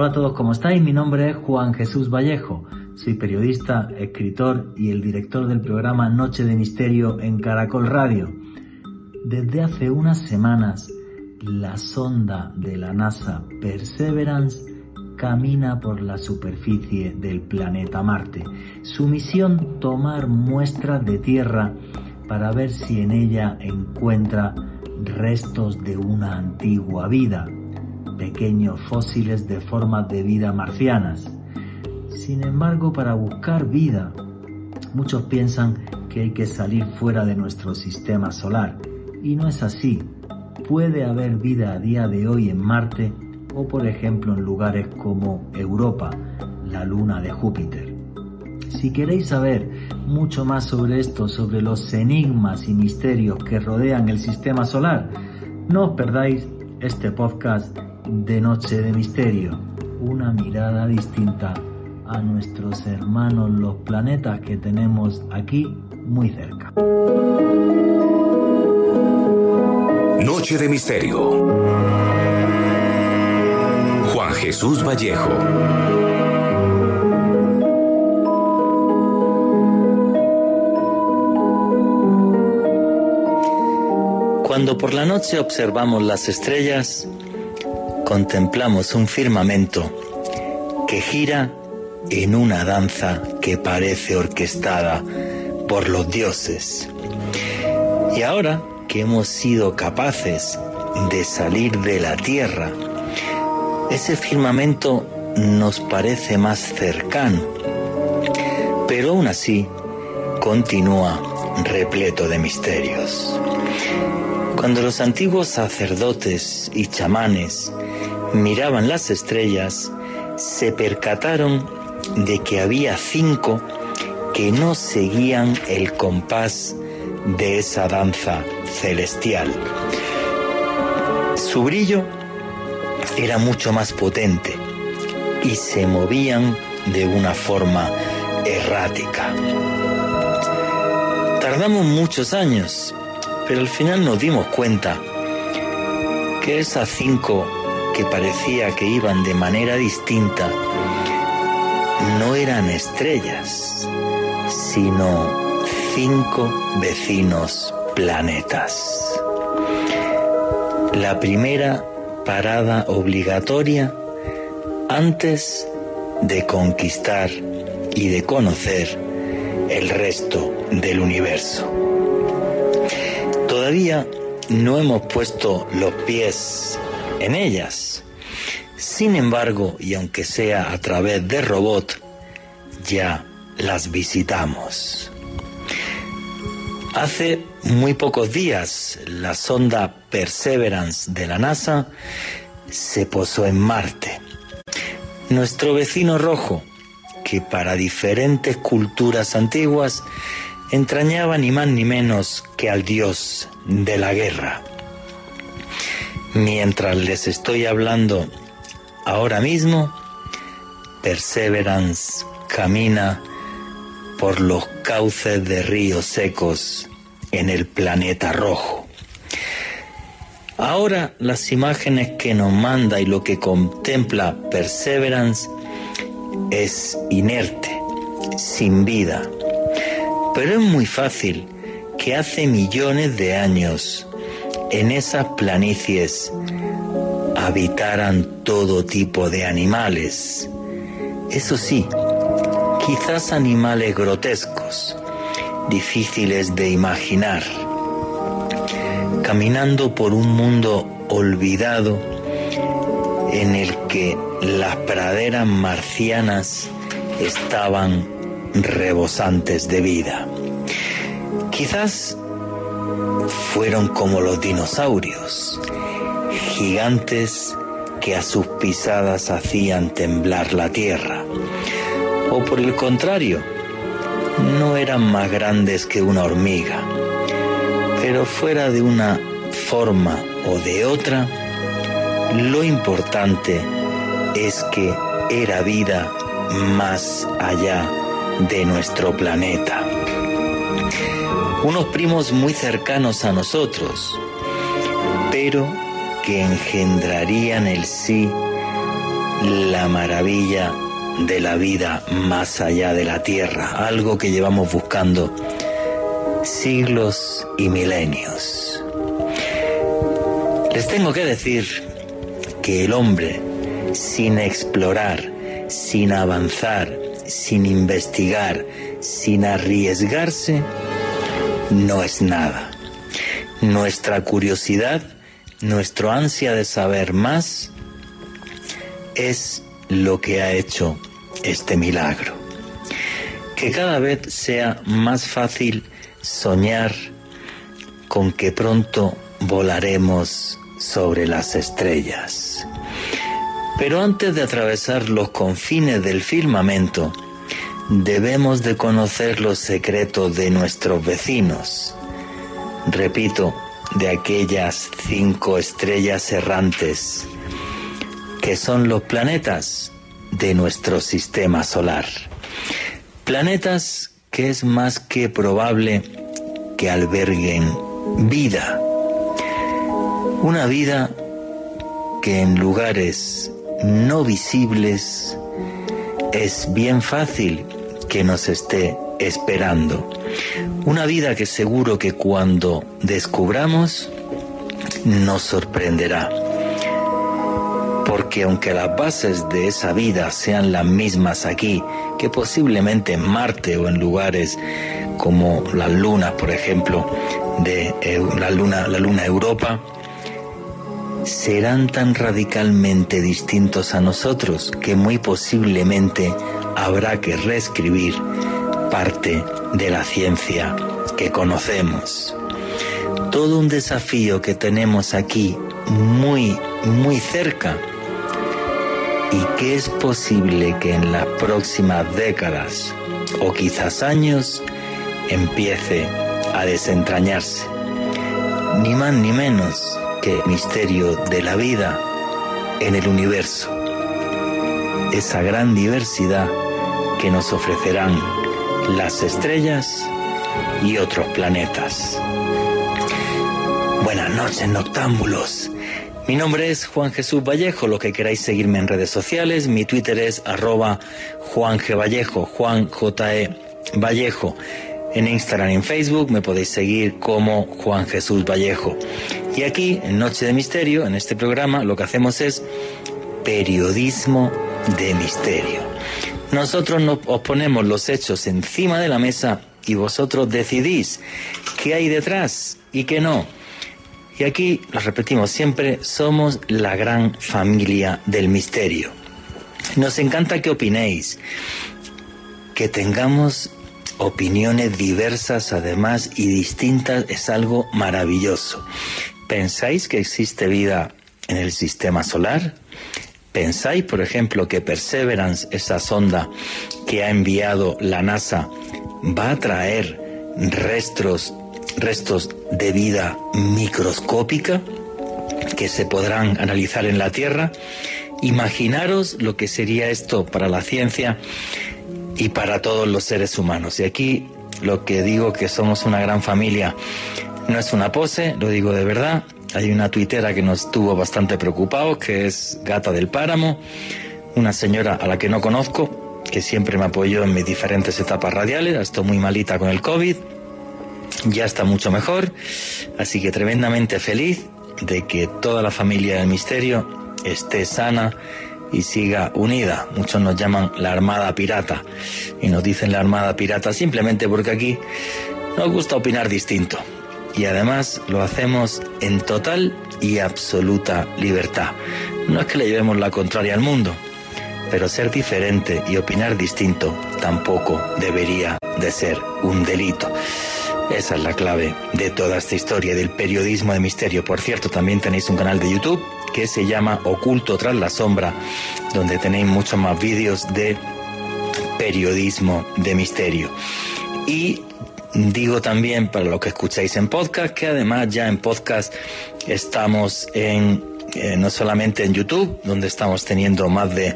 Hola a todos, ¿cómo estáis? Mi nombre es Juan Jesús Vallejo. Soy periodista, escritor y el director del programa Noche de Misterio en Caracol Radio. Desde hace unas semanas, la sonda de la NASA Perseverance camina por la superficie del planeta Marte. Su misión tomar muestras de Tierra para ver si en ella encuentra restos de una antigua vida, pequeños fósiles de formas de vida marcianas. Sin embargo, para buscar vida, muchos piensan que hay que salir fuera de nuestro sistema solar. Y no es así. Puede haber vida a día de hoy en Marte o por ejemplo en lugares como Europa, la luna de Júpiter. Si queréis saber mucho más sobre esto, sobre los enigmas y misterios que rodean el sistema solar, no os perdáis este podcast de Noche de Misterio, una mirada distinta a nuestros hermanos los planetas que tenemos aquí muy cerca. Noche de Misterio. Juan Jesús Vallejo. Cuando por la noche observamos las estrellas, contemplamos un firmamento que gira en una danza que parece orquestada por los dioses. Y ahora que hemos sido capaces de salir de la tierra, ese firmamento nos parece más cercano, pero aún así continúa repleto de misterios. Cuando los antiguos sacerdotes y chamanes miraban las estrellas, se percataron de que había cinco que no seguían el compás de esa danza celestial. Su brillo era mucho más potente y se movían de una forma errática. Tardamos muchos años, pero al final nos dimos cuenta que esas cinco que parecía que iban de manera distinta no eran estrellas, sino cinco vecinos planetas. La primera parada obligatoria antes de conquistar y de conocer el resto del universo. Todavía no hemos puesto los pies en ellas sin embargo, y aunque sea a través de robot, ya las visitamos. Hace muy pocos días, la sonda Perseverance de la NASA se posó en Marte. Nuestro vecino rojo, que para diferentes culturas antiguas entrañaba ni más ni menos que al dios de la guerra. Mientras les estoy hablando Ahora mismo, Perseverance camina por los cauces de ríos secos en el planeta rojo. Ahora las imágenes que nos manda y lo que contempla Perseverance es inerte, sin vida. Pero es muy fácil que hace millones de años en esas planicies habitaran todo tipo de animales. Eso sí, quizás animales grotescos, difíciles de imaginar, caminando por un mundo olvidado en el que las praderas marcianas estaban rebosantes de vida. Quizás fueron como los dinosaurios, gigantes que a sus pisadas hacían temblar la tierra. O por el contrario, no eran más grandes que una hormiga. Pero fuera de una forma o de otra, lo importante es que era vida más allá de nuestro planeta. Unos primos muy cercanos a nosotros, pero que engendrarían el sí la maravilla de la vida más allá de la tierra, algo que llevamos buscando siglos y milenios. Les tengo que decir que el hombre, sin explorar, sin avanzar, sin investigar, sin arriesgarse, no es nada. Nuestra curiosidad, nuestro ansia de saber más, es lo que ha hecho este milagro. Que cada vez sea más fácil soñar con que pronto volaremos sobre las estrellas. Pero antes de atravesar los confines del firmamento, debemos de conocer los secretos de nuestros vecinos. Repito, de aquellas cinco estrellas errantes, que son los planetas de nuestro sistema solar. Planetas que es más que probable que alberguen vida. Una vida que en lugares no visibles es bien fácil que nos esté esperando. Una vida que seguro que cuando descubramos nos sorprenderá. Porque aunque las bases de esa vida sean las mismas aquí, que posiblemente en Marte o en lugares como las lunas, por ejemplo, de la luna, la luna Europa, serán tan radicalmente distintos a nosotros que muy posiblemente habrá que reescribir parte de la ciencia que conocemos. Todo un desafío que tenemos aquí muy, muy cerca y que es posible que en las próximas décadas o quizás años empiece a desentrañarse. Ni más ni menos que el misterio de la vida en el universo. Esa gran diversidad que nos ofrecerán las estrellas y otros planetas. Buenas noches, noctámbulos. Mi nombre es Juan Jesús Vallejo, lo que queráis seguirme en redes sociales, mi Twitter es arroba Juan G. Vallejo, Juan J. E. Vallejo. En Instagram y en Facebook me podéis seguir como Juan Jesús Vallejo. Y aquí, en Noche de Misterio, en este programa, lo que hacemos es periodismo de misterio. Nosotros nos os ponemos los hechos encima de la mesa y vosotros decidís qué hay detrás y qué no. Y aquí, lo repetimos siempre, somos la gran familia del misterio. Nos encanta que opinéis, que tengamos opiniones diversas además y distintas es algo maravilloso. ¿Pensáis que existe vida en el sistema solar? ¿Pensáis, por ejemplo, que Perseverance, esa sonda que ha enviado la NASA, va a traer restos restos de vida microscópica que se podrán analizar en la Tierra. Imaginaros lo que sería esto para la ciencia y para todos los seres humanos. Y aquí lo que digo que somos una gran familia no es una pose, lo digo de verdad. Hay una tuitera que nos tuvo bastante preocupados, que es Gata del Páramo, una señora a la que no conozco, que siempre me apoyó en mis diferentes etapas radiales, estoy muy malita con el COVID, ya está mucho mejor, así que tremendamente feliz de que toda la familia del misterio esté sana y siga unida. Muchos nos llaman la Armada Pirata y nos dicen la Armada Pirata simplemente porque aquí nos gusta opinar distinto y además lo hacemos en total y absoluta libertad. No es que le llevemos la contraria al mundo, pero ser diferente y opinar distinto tampoco debería de ser un delito. Esa es la clave de toda esta historia del periodismo de misterio. Por cierto, también tenéis un canal de YouTube que se llama Oculto tras la sombra, donde tenéis muchos más vídeos de periodismo de misterio. Y digo también para lo que escucháis en podcast, que además ya en podcast estamos en, eh, no solamente en YouTube, donde estamos teniendo más de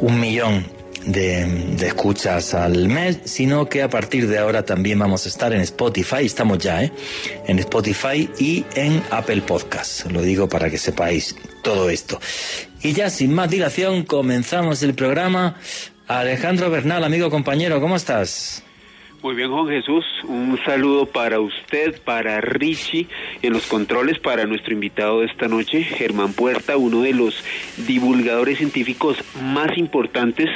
un millón de, escuchas al mes, sino que a partir de ahora también vamos a estar en Spotify, estamos ya, ¿eh? En Spotify y en Apple Podcast. Lo digo para que sepáis todo esto. Y ya sin más dilación, comenzamos el programa. Alejandro Bernal, amigo compañero, ¿cómo estás? Muy bien, Juan Jesús. Un saludo para usted, para Richie, en los controles, para nuestro invitado de esta noche, Germán Puerta, uno de los divulgadores científicos más importantes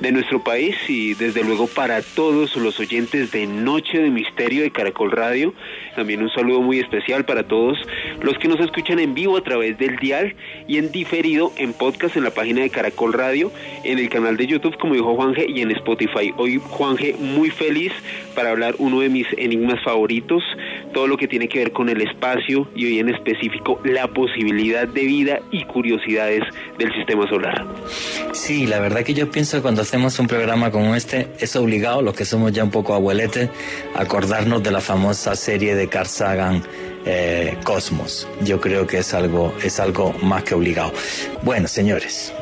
de nuestro país y desde luego para todos los oyentes de Noche de Misterio de Caracol Radio. También un saludo muy especial para todos los que nos escuchan en vivo a través del dial y en diferido en podcast en la página de Caracol Radio, en el canal de YouTube, como dijo Juanje, y en Spotify. Hoy Juanje muy feliz para hablar uno de mis enigmas favoritos, todo lo que tiene que ver con el espacio y hoy en específico la posibilidad de vida y curiosidades del sistema solar. Sí, la verdad que yo pienso cuando hacemos un programa como este, es obligado, los que somos ya un poco abueletes, acordarnos de la famosa serie de Carl Sagan, eh, Cosmos. Yo creo que es algo, es algo más que obligado. Bueno, señores,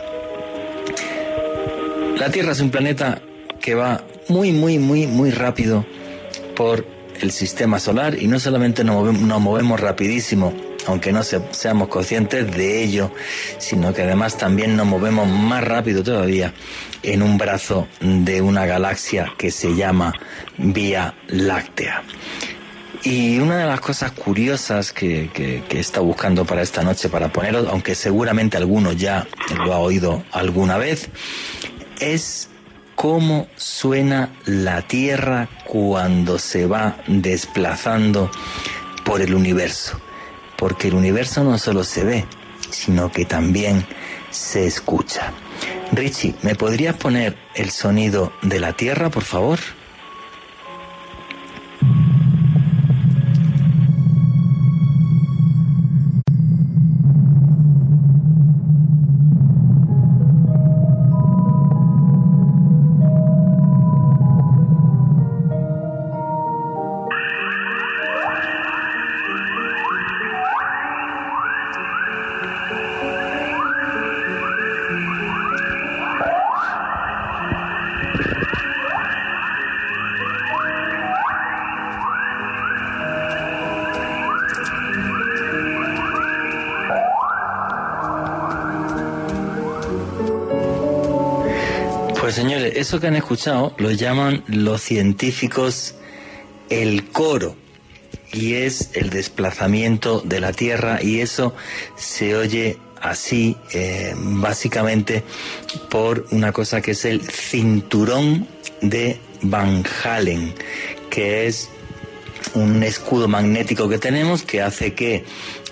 la Tierra es un planeta que va muy, muy, muy, muy rápido por el sistema solar y no solamente nos movemos, nos movemos rapidísimo, aunque no seamos conscientes de ello, sino que además también nos movemos más rápido todavía en un brazo de una galaxia que se llama Vía Láctea. Y una de las cosas curiosas que, que, he estado buscando para esta noche, para poneros, aunque seguramente alguno ya lo ha oído alguna vez, es cómo suena la Tierra cuando se va desplazando por el universo. Porque el universo no solo se ve, sino que también se escucha. Richie, ¿me podrías poner el sonido de la Tierra, por favor? Eso que han escuchado lo llaman los científicos el coro y es el desplazamiento de la Tierra y eso se oye así eh, básicamente por una cosa que es el cinturón de Van Halen que es un escudo magnético que tenemos que hace que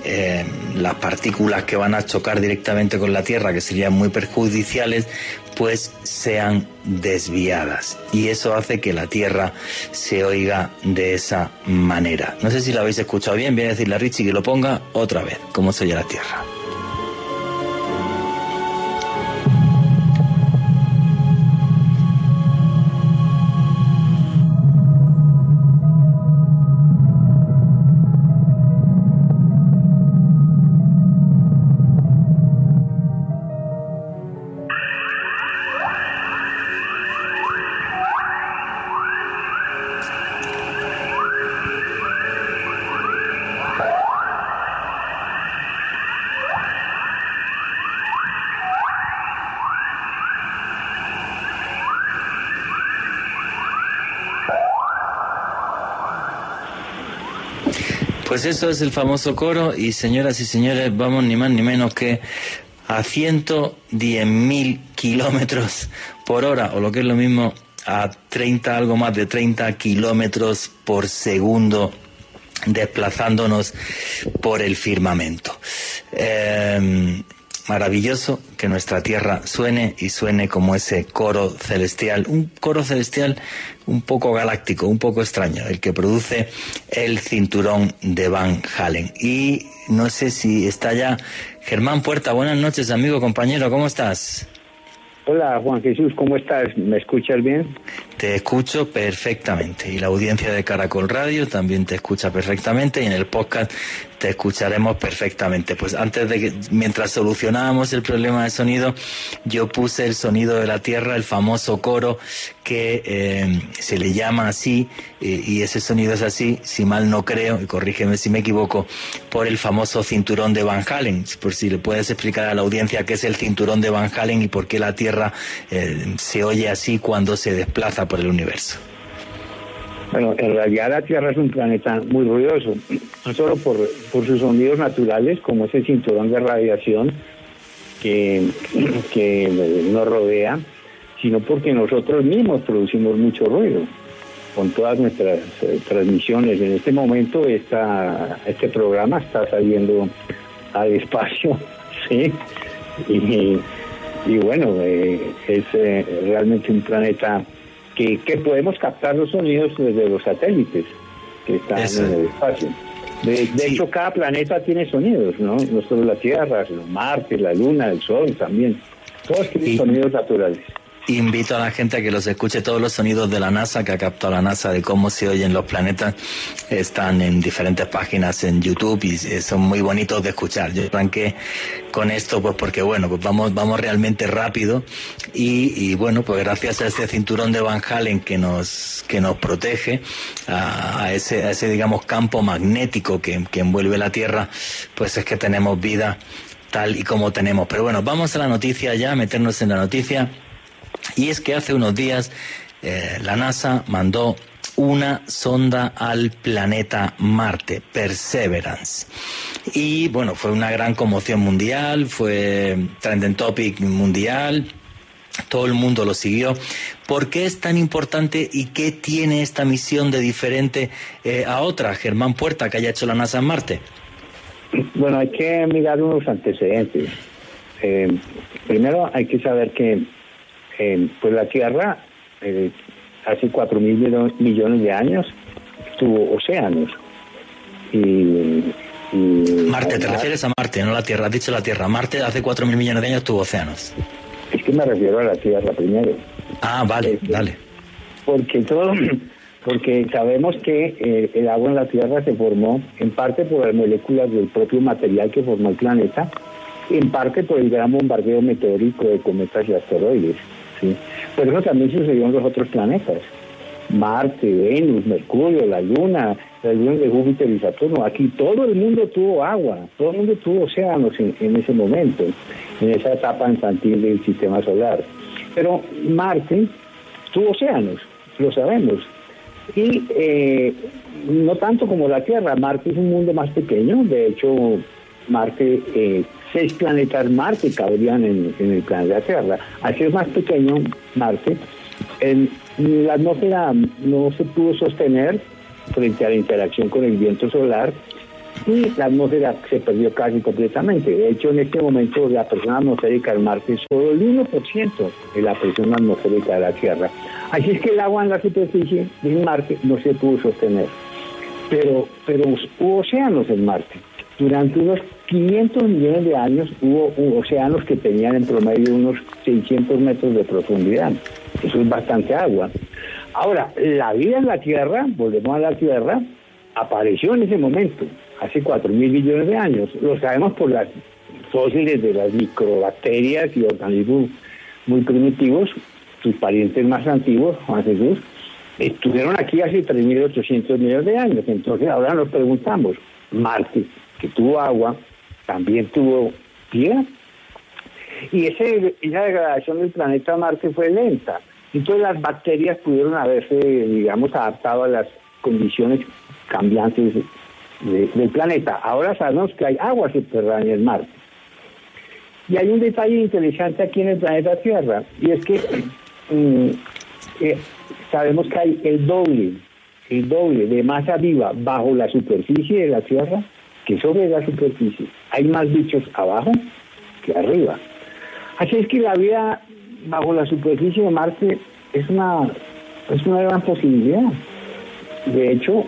eh, las partículas que van a chocar directamente con la Tierra, que serían muy perjudiciales, pues sean desviadas. Y eso hace que la Tierra se oiga de esa manera. No sé si lo habéis escuchado bien, viene a decirle a Richie que lo ponga otra vez, cómo se oye la Tierra. Pues eso es el famoso coro y señoras y señores, vamos ni más ni menos que a 110.000 kilómetros por hora, o lo que es lo mismo, a 30, algo más de 30 kilómetros por segundo desplazándonos por el firmamento. Eh, maravilloso que nuestra tierra suene y suene como ese coro celestial, un coro celestial un poco galáctico, un poco extraño, el que produce el cinturón de Van Halen. Y no sé si está ya Germán Puerta, buenas noches amigo, compañero, ¿cómo estás? Hola Juan Jesús, ¿cómo estás? ¿Me escuchas bien? Te escucho perfectamente y la audiencia de Caracol Radio también te escucha perfectamente y en el podcast te escucharemos perfectamente. Pues antes de que, mientras solucionábamos el problema de sonido, yo puse el sonido de la tierra, el famoso coro que eh, se le llama así y ese sonido es así, si mal no creo, y corrígeme si me equivoco, por el famoso cinturón de Van Halen. Por si le puedes explicar a la audiencia qué es el cinturón de Van Halen y por qué la tierra eh, se oye así cuando se desplaza por el universo. Bueno, en realidad la Tierra es un planeta muy ruidoso, no solo por, sus sonidos naturales, como ese cinturón de radiación que, que nos rodea, sino porque nosotros mismos producimos mucho ruido con todas nuestras eh, transmisiones. En este momento esta, este programa está saliendo al espacio, ¿sí? Y, bueno, eh, es eh, realmente un planeta que, podemos captar los sonidos desde los satélites que están en el espacio. De, hecho, cada planeta tiene sonidos, ¿no? No solo la Tierra, sino Marte, la Luna, el Sol también. Todos tienen sonidos naturales. Invito a la gente a que los escuche todos los sonidos de la NASA que ha captado la NASA de cómo se oyen los planetas. Están en diferentes páginas en YouTube y son muy bonitos de escuchar. Yo arranqué con esto pues porque bueno, pues vamos, vamos realmente rápido y, bueno, pues gracias a ese cinturón de Van Halen que nos, que nos protege, a, ese, a ese digamos campo magnético que envuelve la Tierra, pues es que tenemos vida tal y como tenemos. Pero bueno, vamos a la noticia ya, meternos en la noticia. Y es que hace unos días eh, la NASA mandó una sonda al planeta Marte, Perseverance. Y bueno, fue una gran conmoción mundial, fue trending topic mundial, todo el mundo lo siguió. ¿Por qué es tan importante y qué tiene esta misión de diferente eh, a otra, Germán Puerta, que haya hecho la NASA en Marte? Bueno, hay que mirar unos antecedentes. Eh, primero hay que saber que pues la Tierra eh, hace cuatro mil millones de años tuvo océanos. Y, Marte, te refieres a Marte, no la Tierra. Has dicho la Tierra. Marte hace cuatro mil millones de años tuvo océanos. Es que me refiero a la Tierra primero. Ah, vale, dale. Porque todo, porque sabemos que eh, el agua en la Tierra se formó en parte por las moléculas del propio material que formó el planeta, en parte por el gran bombardeo meteórico de cometas y asteroides. Pero eso también sucedió en los otros planetas. Marte, Venus, Mercurio, la Luna, la Luna de Júpiter y Saturno. Aquí todo el mundo tuvo agua, todo el mundo tuvo océanos en, ese momento, en esa etapa infantil del sistema solar. Pero Marte tuvo océanos, lo sabemos. Y eh, no tanto como la Tierra, Marte es un mundo más pequeño, de hecho Marte eh, seis planetas Marte cabrían en, el planeta Tierra. Así es más pequeño Marte. En, la atmósfera no se pudo sostener frente a la interacción con el viento solar y la atmósfera se perdió casi completamente. De hecho, en este momento la presión atmosférica del Marte es solo el 1% de la presión atmosférica de la Tierra. Así es que el agua en la superficie de Marte no se pudo sostener. Pero, pero hubo océanos en Marte. Durante unos 500 millones de años hubo océanos que tenían en promedio unos 600 metros de profundidad. Eso es bastante agua. Ahora, la vida en la Tierra, volvemos a la Tierra, apareció en ese momento, hace 4 mil millones de años. Lo sabemos por las fósiles de las microbacterias y organismos muy primitivos, sus parientes más antiguos, Juan Jesús, estuvieron aquí hace 3.800 millones de años. Entonces ahora nos preguntamos, Marte, que tuvo agua, también tuvo vida. Y ese, esa degradación del planeta Marte fue lenta. Entonces las bacterias pudieron haberse, digamos, adaptado a las condiciones cambiantes del planeta. Ahora sabemos que hay agua subterránea en Marte. Y hay un detalle interesante aquí en el planeta Tierra, y es que mm, eh, sabemos que hay el doble, el doble de masa viva bajo la superficie de la Tierra que sobre la superficie hay más bichos abajo que arriba. Así es que la vida bajo la superficie de Marte es una, es una gran posibilidad. De hecho,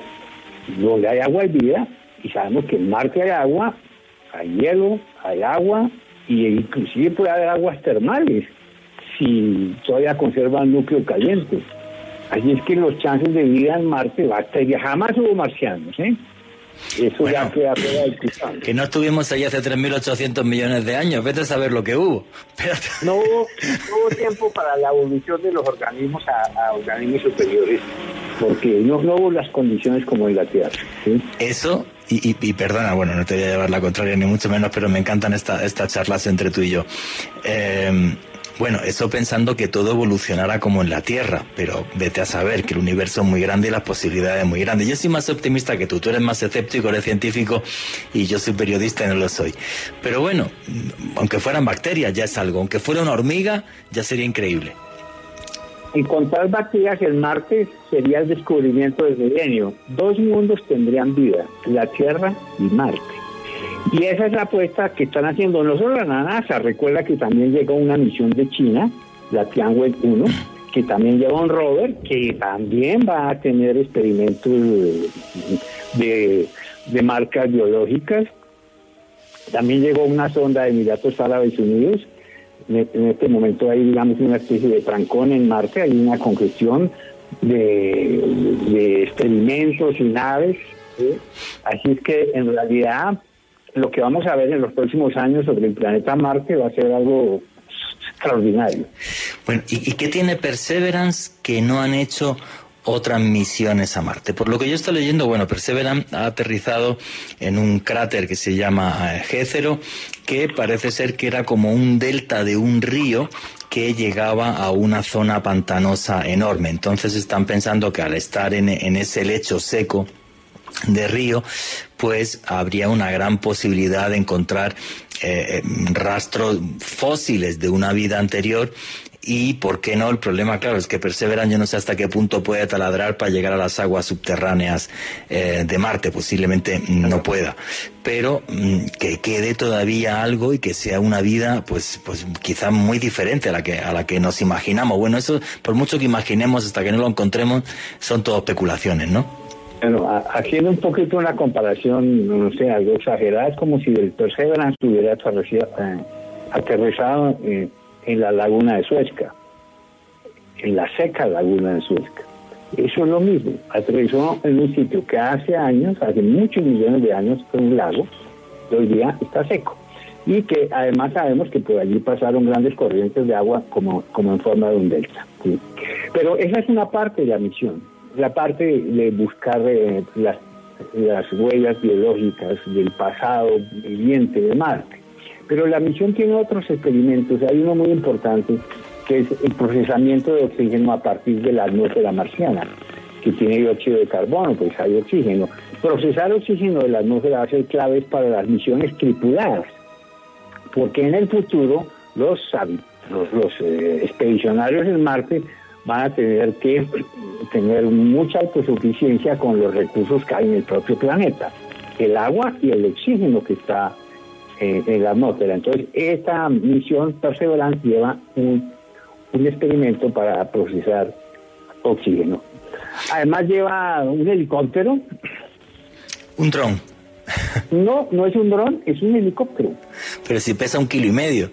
donde hay agua hay vida, y sabemos que en Marte hay agua, hay hielo, hay agua, y inclusive puede haber aguas termales, si todavía conserva el núcleo caliente. Así es que los chances de vida en Marte, bacterias, jamás hubo marcianos, ¿eh? Eso ya queda del Que no estuvimos ahí hace 3.800 millones de años, vete a saber lo que hubo. No, hubo, tiempo para la evolución de los organismos a, organismos superiores, porque no, hubo las condiciones como en la Tierra. Eso, y, y, perdona, bueno, no te voy a llevar la contraria ni mucho menos, pero me encantan esta, estas charlas entre tú y yo. Eh, bueno, eso pensando que todo evolucionará como en la Tierra, pero vete a saber que el universo es muy grande y las posibilidades muy grandes. Yo soy más optimista que tú, tú eres más escéptico, eres científico y yo soy periodista y no lo soy. Pero bueno, aunque fueran bacterias ya es algo, aunque fuera una hormiga ya sería increíble. Encontrar bacterias en Marte sería el descubrimiento del milenio. Dos mundos tendrían vida, la Tierra y Marte. Y esa es la apuesta que están haciendo no solo la NASA, recuerda que también llegó una misión de China, la Tianwen 1, que también lleva un rover, que también va a tener experimentos de, marcas biológicas. También llegó una sonda de Emiratos Árabes Unidos. En este momento hay, digamos, una especie de trancón en Marte, hay una congestión de, experimentos y naves. Así es que en realidad lo que vamos a ver en los próximos años sobre el planeta Marte va a ser algo extraordinario. Bueno, ¿y, qué tiene Perseverance que no han hecho otras misiones a Marte. Por lo que yo estoy leyendo, bueno, Perseverance ha aterrizado en un cráter que se llama eh, Gécero, que parece ser que era como un delta de un río que llegaba a una zona pantanosa enorme. Entonces están pensando que al estar en ese lecho seco, de río, pues habría una gran posibilidad de encontrar eh, rastros fósiles de una vida anterior y, ¿por qué no? El problema, claro, es que Perseveran yo no sé hasta qué punto puede taladrar para llegar a las aguas subterráneas eh, de Marte, posiblemente no pueda. Pero mm, que quede todavía algo y que sea una vida, pues, pues quizá muy diferente a la que, a la que nos imaginamos. Bueno, eso, por mucho que imaginemos hasta que no lo encontremos, son todo especulaciones, ¿no? Bueno, haciendo un poquito una comparación, no sé, algo exagerada, es como si el Perseverance hubiera eh, aterrizado eh, en la laguna de Suezca, en la seca laguna de Suezca. Eso es lo mismo, aterrizó en un sitio que hace años, hace muchos millones de años, fue un lago, que hoy día está seco. Y que además sabemos que por allí pasaron grandes corrientes de agua como, como en forma de un delta. Pero esa es una parte de la misión la parte de buscar eh, las, las huellas biológicas del pasado viviente de Marte. Pero la misión tiene otros experimentos. Hay uno muy importante que es el procesamiento de oxígeno a partir de la atmósfera marciana, que tiene dióxido de carbono, pues hay oxígeno. Procesar oxígeno de la atmósfera va a ser clave para las misiones tripuladas, porque en el futuro los, los, los eh, expedicionarios en Marte van a tener que tener mucha autosuficiencia con los recursos que hay en el propio planeta, el agua y el oxígeno que está eh, en la atmósfera. Entonces, esta misión Perseverance lleva un, un experimento para procesar oxígeno. Además lleva un helicóptero. Un dron. No, no es un dron, es un helicóptero. Pero si pesa un kilo y medio.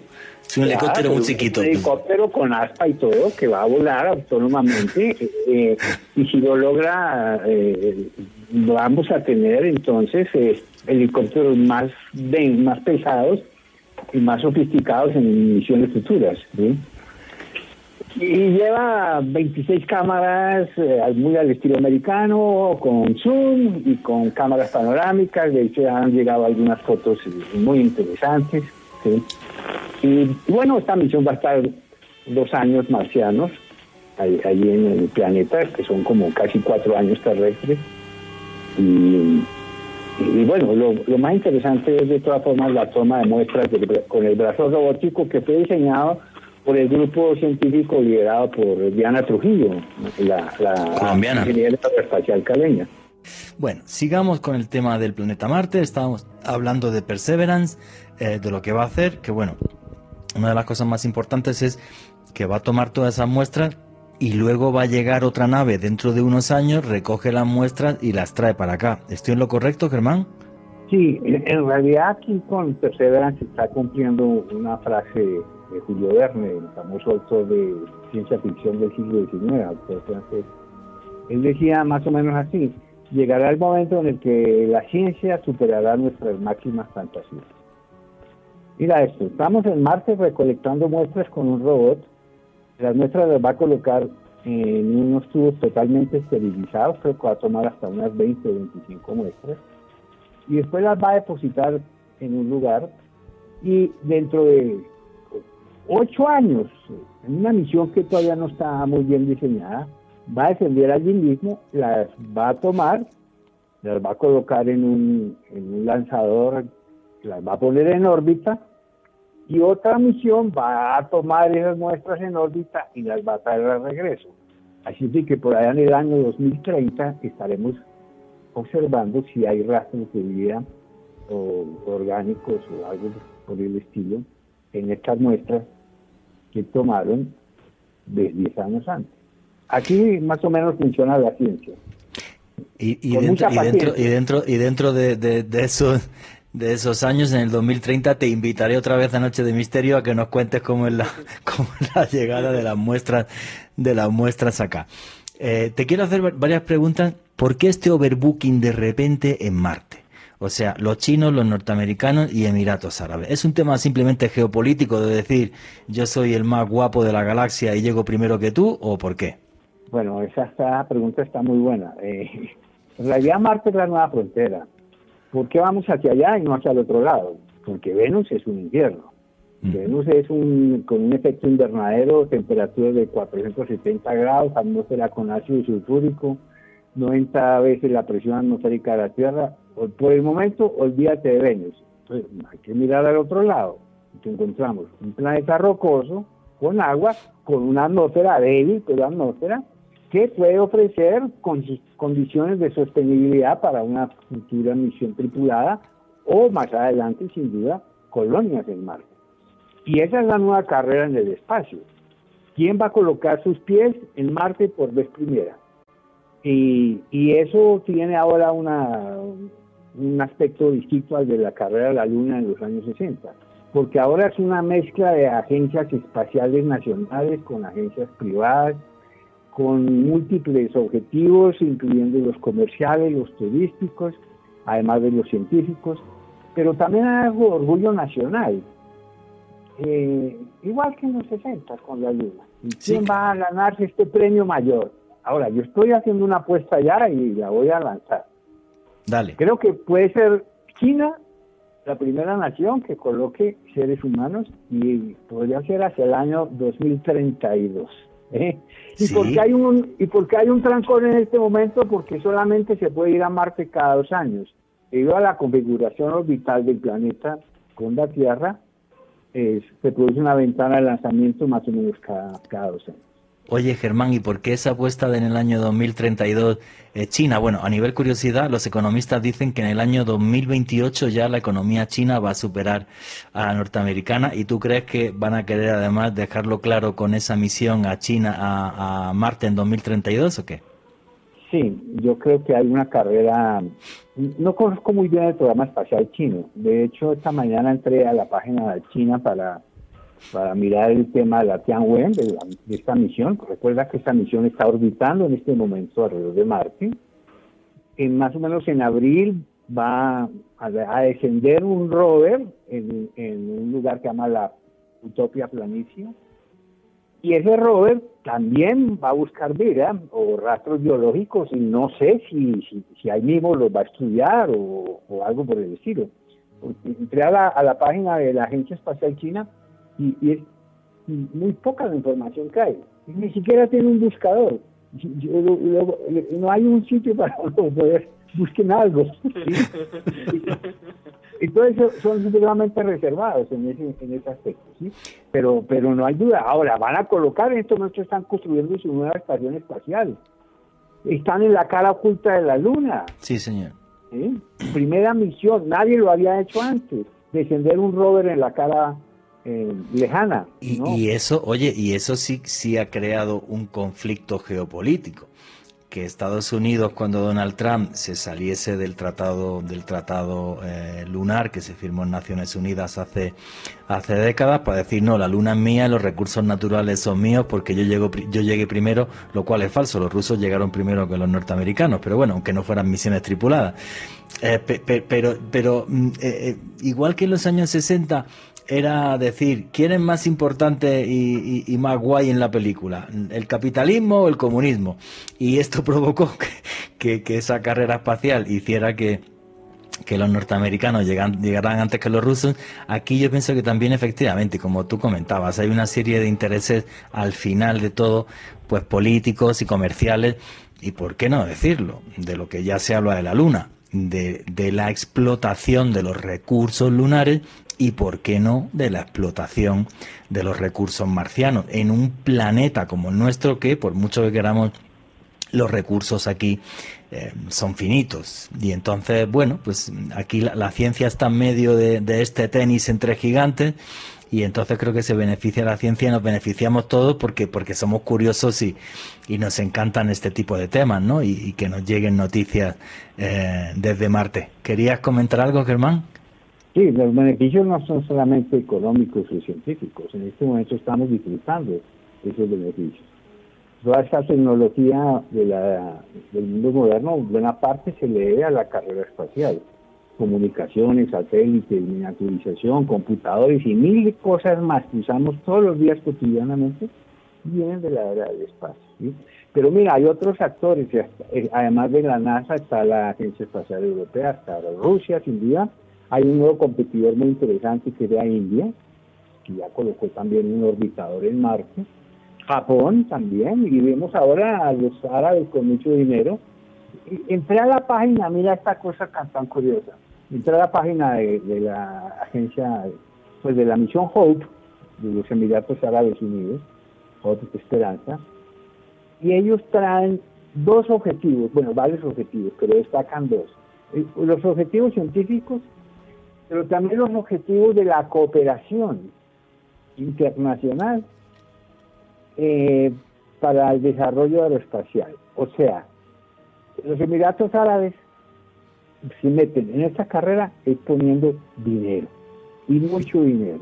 Es un helicóptero muy chiquito. Un helicóptero con aspa y todo que va a volar autónomamente eh, y si lo logra eh, vamos a tener entonces eh, helicópteros más más pesados y más sofisticados en misiones futuras. Y lleva 26 cámaras muy al estilo americano, con zoom y con cámaras panorámicas. De hecho, han llegado algunas fotos muy interesantes. ¿sí? Y bueno, esta misión va a estar dos años marcianos allí en el planeta, que son como casi cuatro años terrestres. Y, bueno, lo, más interesante es de todas formas la toma de muestras con el brazo robótico que fue diseñado por el grupo científico liderado por Diana Trujillo, la, la colombiana espacial caleña. Bueno, sigamos con el tema del planeta Marte. Estábamos hablando de Perseverance, eh, de lo que va a hacer, que bueno, una de las cosas más importantes es que va a tomar todas esas muestras y luego va a llegar otra nave dentro de unos años, recoge las muestras y las trae para acá. ¿Estoy en lo correcto, Germán? Sí, en realidad aquí con Perseverance está cumpliendo una frase de Julio Verne, el famoso autor de ciencia ficción del siglo XIX. Él decía más o menos así, llegará el momento en el que la ciencia superará nuestras máximas fantasías. Mira esto, estamos en Marte recolectando muestras con un robot. Las muestras las va a colocar en unos tubos totalmente esterilizados, creo que va a tomar hasta unas 20 o 25 muestras. Y después las va a depositar en un lugar y dentro de ocho años, en una misión que todavía no está muy bien diseñada, va a descender allí mismo, las va a tomar, las va a colocar en un, en un lanzador, las va a poner en órbita y otra misión va a tomar esas muestras en órbita y las va a traer de regreso. Así que por allá en el año 2030 estaremos observando si hay rastros de vida o orgánicos o algo por el estilo en estas muestras que tomaron de 10 años antes. Aquí más o menos funciona la ciencia. Y, dentro, y, dentro, y dentro de, de, de esos de esos años, en el 2030, te invitaré otra vez a Noche de Misterio a que nos cuentes cómo es la, cómo la llegada de las muestras, de las muestras acá. Eh, te quiero hacer varias preguntas. ¿Por qué este overbooking de repente en Marte? O sea, los chinos, los norteamericanos y Emiratos Árabes. ¿Es un tema simplemente geopolítico de decir yo soy el más guapo de la galaxia y llego primero que tú o por qué? Bueno, esa, pregunta está muy buena. Eh, en realidad Marte es la nueva frontera. ¿Por qué vamos hacia allá y no hacia el otro lado? Porque Venus es un invierno. Venus es un, con un efecto invernadero, temperatura de 470 grados, atmósfera con ácido sulfúrico, 90 veces la presión atmosférica de la Tierra. Por el momento, olvídate de Venus. Entonces, hay que mirar al otro lado. encontramos un planeta rocoso, con agua, con una atmósfera débil, pero atmósfera, que puede ofrecer condiciones de sostenibilidad para una futura misión tripulada o más adelante, sin duda, colonias en Marte. Y esa es la nueva carrera en el espacio. ¿Quién va a colocar sus pies en Marte por vez primera? Y, eso tiene ahora un aspecto distinto al de la carrera de la Luna en los años 60, porque ahora es una mezcla de agencias espaciales nacionales con agencias privadas, con múltiples objetivos, incluyendo los comerciales, los turísticos, además de los científicos, pero también algo orgullo nacional, eh, igual que en los 60 con la Luna. ¿Quién va a ganarse este premio mayor? Ahora, yo estoy haciendo una apuesta ya y la voy a lanzar. Dale. Creo que puede ser China la primera nación que coloque seres humanos y podría ser hacia el año 2032. ¿Eh? ¿Y, porque hay un, ¿Y porque hay un trancón en este momento? Porque solamente se puede ir a Marte cada dos años. Debido a la configuración orbital del planeta con la Tierra, se produce una ventana de lanzamiento más o menos cada, cada dos años. Oye, Germán, ¿y por qué esa apuesta de en el año 2032 eh, China? Bueno, a nivel curiosidad, los economistas dicen que en el año 2028 ya la economía china va a superar a la norteamericana y tú crees que van a querer además dejarlo claro con esa misión a China a, Marte en 2032 o qué? Sí, yo creo que hay una carrera, no conozco muy bien el programa espacial chino, de hecho esta mañana entré a la página de China para para mirar el tema de la Tianwen, de, de, esta misión. Recuerda que esta misión está orbitando en este momento alrededor de Marte. En más o menos en abril va a, descender un rover en, un lugar que llama la Utopia Planicie. Y ese rover también va a buscar vida o rastros biológicos y no sé si, si, si ahí mismo los va a estudiar o, algo por el estilo. Entré a la, a la página de la Agencia Espacial China y, es muy poca la información que hay. Ni siquiera tiene un buscador. no hay un sitio para poder busquen algo. Entonces son seguramente reservados en ese, en ese aspecto, ¿sí? Pero, pero no hay duda. Ahora, van a colocar, en estos momentos están construyendo su nueva estación espacial. Están en la cara oculta de la Luna. Sí, señor. Primera misión, nadie lo había hecho antes. Descender un rover en la cara eh, lejana. Y, eso, oye, y eso sí, sí ha creado un conflicto geopolítico. Que Estados Unidos, cuando Donald Trump se saliese del tratado, del tratado eh, lunar que se firmó en Naciones Unidas hace, hace décadas para decir, no, la luna es mía, los recursos naturales son míos porque yo, llego, yo llegué primero, lo cual es falso, los rusos llegaron primero que los norteamericanos, pero bueno, aunque no fueran misiones tripuladas. Eh, pero pero mm, igual que en los años 60 era decir, ¿quién es más importante y, más guay en la película? ¿El capitalismo o el comunismo? Y esto provocó que, esa carrera espacial hiciera que, los norteamericanos llegan, llegaran antes que los rusos, aquí yo pienso que también efectivamente, como tú comentabas, hay una serie de intereses al final de todo, pues políticos y comerciales, y por qué no decirlo, de lo que ya se habla de la Luna, de, de la explotación de los recursos lunares y, por qué no, de la explotación de los recursos marcianos en un planeta como el nuestro que, por mucho que queramos, los recursos aquí eh, son finitos. Y entonces, bueno, pues aquí la, ciencia está en medio de, este tenis entre gigantes y entonces creo que se beneficia la ciencia y nos beneficiamos todos porque, porque somos curiosos y, y nos encantan este tipo de temas, ¿no? Y, que nos lleguen noticias eh, desde Marte. ¿Querías comentar algo, Germán? Sí, los beneficios no son solamente económicos y científicos. En este momento estamos disfrutando esos beneficios. Toda esta tecnología de la, del mundo moderno, buena parte se le debe a la carrera espacial. Comunicaciones, satélites, miniaturización, computadores y mil cosas más que usamos todos los días cotidianamente vienen de la era del espacio. Pero mira, hay otros actores, eh, además de la NASA está la Agencia Espacial Europea, está Rusia, sin duda, hay un nuevo competidor muy interesante que es de India, que ya colocó también un orbitador en Marte. Japón también, y vemos ahora a los árabes con mucho dinero. Entré a la página, mira esta cosa tan, curiosa. Entré a la página de, la agencia, pues de la misión Hope, de los Emiratos Árabes Unidos, Hope Esperanza, y ellos traen dos objetivos, bueno, varios objetivos, pero destacan dos. Eh, los objetivos científicos pero también los objetivos de la cooperación internacional eh, para el desarrollo aeroespacial. O sea, los Emiratos Árabes se meten en esta carrera es poniendo dinero, y mucho dinero.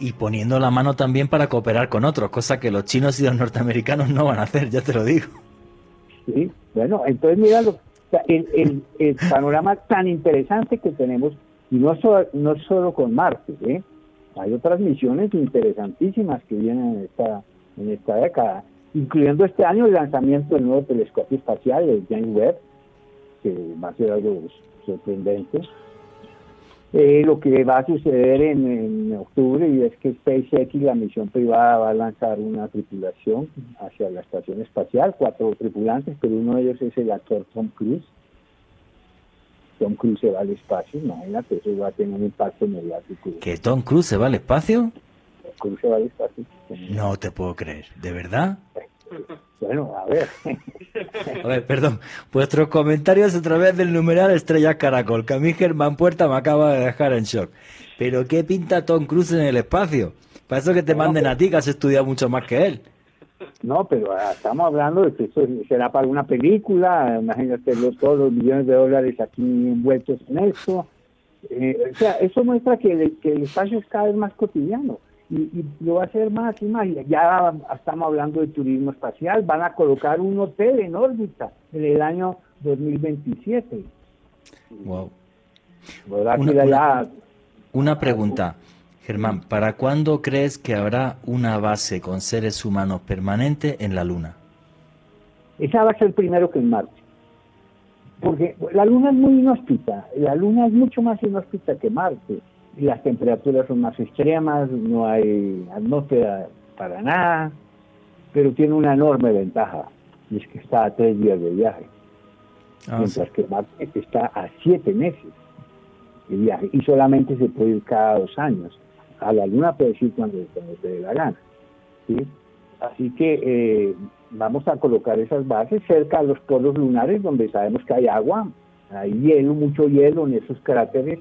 Y poniendo la mano también para cooperar con otros, cosa que los chinos y los norteamericanos no van a hacer, ya te lo digo. Sí, bueno, entonces mira el, el panorama tan interesante que tenemos y no, no solo con Marte, ¿eh? hay otras misiones interesantísimas que vienen en esta, en esta década, incluyendo este año el lanzamiento del nuevo telescopio espacial, el James Webb, que va a ser algo sorprendente. Eh, lo que va a suceder en, en, octubre y es que SpaceX, la misión privada, va a lanzar una tripulación hacia la estación espacial, cuatro tripulantes, pero uno de ellos es el actor Tom Cruise Tom Cruise se va al espacio, imagínate, eso va a tener un impacto mediático. ¿Que Tom Cruise se va al espacio? Tom Cruise se va al espacio. No te puedo creer, ¿de verdad? Bueno, a ver. A ver, perdón. Vuestros comentarios a través del numeral Estrella Caracol, que a mí Germán Puerta me acaba de dejar en shock. Pero ¿qué pinta Tom Cruise en el espacio? Para eso que te manden a ti, que has estudiado mucho más que él. No, pero ah, estamos hablando de que esto será para una película, imagínate los, todos los millones de dólares aquí envueltos en esto. Eh, o sea, eso muestra que el espacio es cada vez más cotidiano y, lo va a hacer más y más. Ya estamos hablando de turismo espacial, van a colocar un hotel en órbita en el año 2027. Wow. Una, una pregunta. Germán, ¿para cuándo crees que habrá una base con seres humanos permanente en la Luna? Esa va a ser primero que en Marte. Porque la Luna es muy inhóspita, la Luna es mucho más inhóspita que Marte. Las temperaturas son más extremas, no hay atmósfera para nada, pero tiene una enorme ventaja, y es que está a tres días de viaje. Ah, mientras que Marte está a siete meses de viaje, y solamente se puede ir cada dos años a la luna puede ir cuando, te dé la gana. Así que eh, vamos a colocar esas bases cerca de los polos lunares donde sabemos que hay agua, hay hielo, mucho hielo en esos cráteres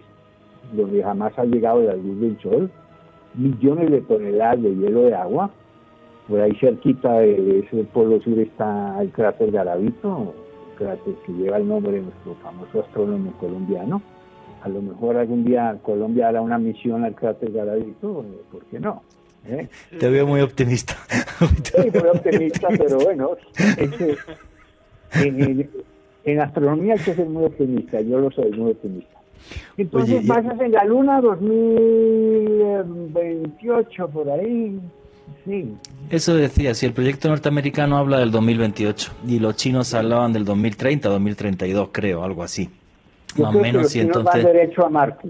donde jamás ha llegado la luz del sol, millones de toneladas de hielo de agua. Por ahí cerquita de ese polo sur está el cráter de Garavito, cráter que lleva el nombre de nuestro famoso astrónomo colombiano. a lo mejor algún día Colombia hará una misión al cráter Garavito, ¿por qué no? ¿Eh? Te veo muy optimista. Sí, muy optimista, pero bueno, en, astronomía hay que ser muy optimista, yo lo soy muy optimista. Entonces vas en la Luna 2028, por ahí, sí. Eso decía, si el proyecto norteamericano habla del 2028 y los chinos hablaban del 2030, 2032, creo, algo así. Más o menos, y entonces... derecho a Marte.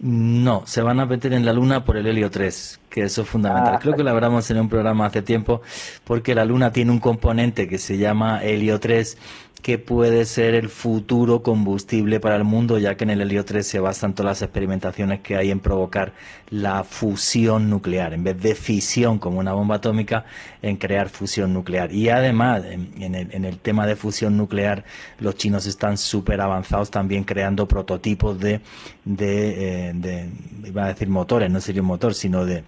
No, se van a meter en la Luna por el helio 3, que eso es fundamental. Ah. Creo que lo hablamos en un programa hace tiempo, porque la Luna tiene un componente que se llama helio 3 que puede ser el futuro combustible para el mundo, ya que en el helio 3 se basan todas las experimentaciones que hay en provocar la fusión nuclear, en vez de fisión como una bomba atómica, en crear fusión nuclear. Y además, en, el, tema de fusión nuclear, los chinos están súper avanzados también creando prototipos de, de, eh, de, iba a decir motores, no sería un motor, sino de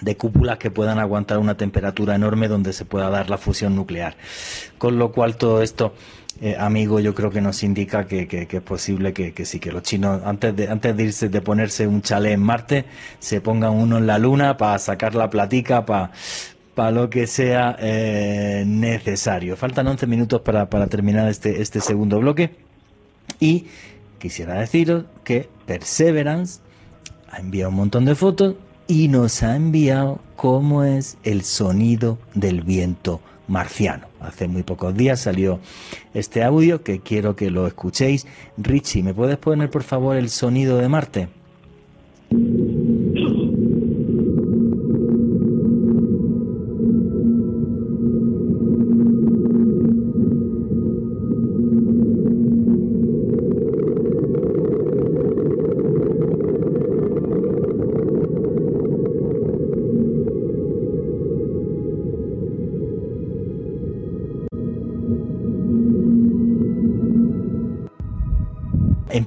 de cúpulas que puedan aguantar una temperatura enorme donde se pueda dar la fusión nuclear. Con lo cual todo esto eh, amigo, yo creo que nos indica que, es posible que, sí, que los chinos, antes de, antes de irse, de ponerse un chalet en Marte, se pongan uno en la Luna para sacar la platica, para para lo que sea eh, necesario. Faltan 11 minutos para, terminar este, este segundo bloque. Y quisiera deciros que Perseverance ha enviado un montón de fotos y nos ha enviado cómo es el sonido del viento marciano. Hace muy pocos días salió este audio que quiero que lo escuchéis. Richie, ¿me puedes poner por favor el sonido de Marte?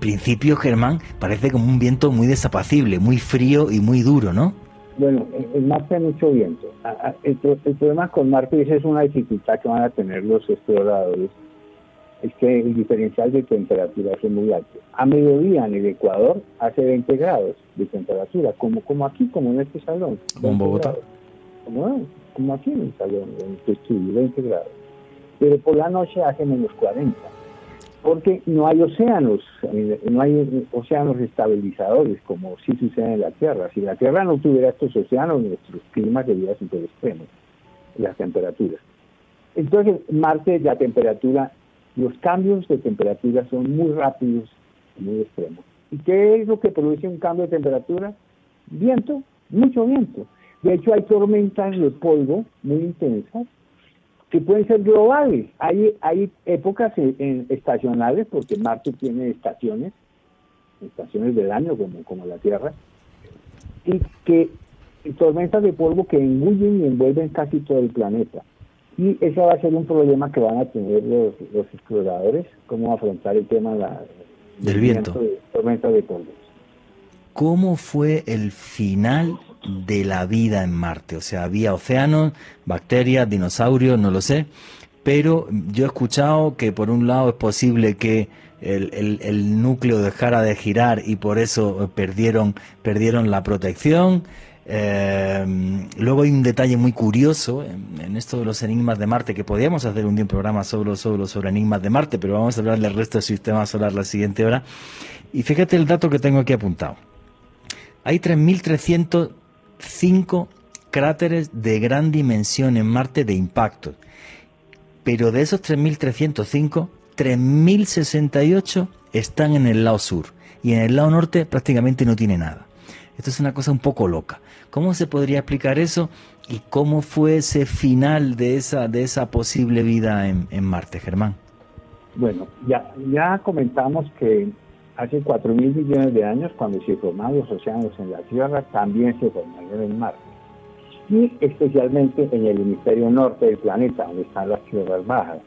Principio, Germán, parece como un viento muy desapacible, muy frío y muy duro, ¿no? Bueno, en Marte hay mucho viento. El, problema con Marte, y esa es una dificultad que van a tener los exploradores, es que el diferencial de temperatura es muy alto. A mediodía en el Ecuador hace 20 grados de temperatura, como, como aquí, como en este salón. Como en Bogotá. Como, como aquí en el salón, en este estudio, 20 grados. Pero por la noche hace menos 40 porque no hay océanos, eh, no hay océanos estabilizadores como sí sucede en la Tierra. Si la Tierra no tuviera estos océanos, nuestro clima sería súper extremo, las temperaturas. Entonces, Marte, la temperatura, los cambios de temperatura son muy rápidos muy extremos. ¿Y qué es lo que produce un cambio de temperatura? Viento, mucho viento. De hecho, hay tormentas de polvo muy intensas que pueden ser globales. Hay, hay épocas estacionales, porque Marte tiene estaciones, estaciones del año como, como la Tierra, y que tormentas de polvo que engullen y envuelven casi todo el planeta. Y ese va a ser un problema que van a tener los, los exploradores, cómo afrontar el tema la, del viento. De tormentas de polvo. ¿Cómo fue el final de la vida en Marte. O sea, había océanos, bacterias, dinosaurios, no lo sé. Pero yo he escuchado que por un lado es posible que el, núcleo dejara de girar y por eso perdieron, perdieron la protección. Eh, luego hay un detalle muy curioso en, esto de los enigmas de Marte, que podríamos hacer un día un programa solo sobre enigmas de Marte, pero vamos a hablar del resto del sistema solar la siguiente hora. Y fíjate el dato que tengo aquí apuntado. Hay 3.300 cinco cráteres de gran dimensión en Marte de impacto. Pero de esos 3.305, 3.068 están en el lado sur y en el lado norte prácticamente no tiene nada. Esto es una cosa un poco loca. ¿Cómo se podría explicar eso y cómo fue ese final de esa, de esa posible vida en, en Marte, Germán? Bueno, ya, ya comentamos que Hace 4 mil millones de años, cuando se formaron los océanos en la Tierra, también se formaron en Marte. Y especialmente en el hemisferio norte del planeta, donde están las tierras bajas.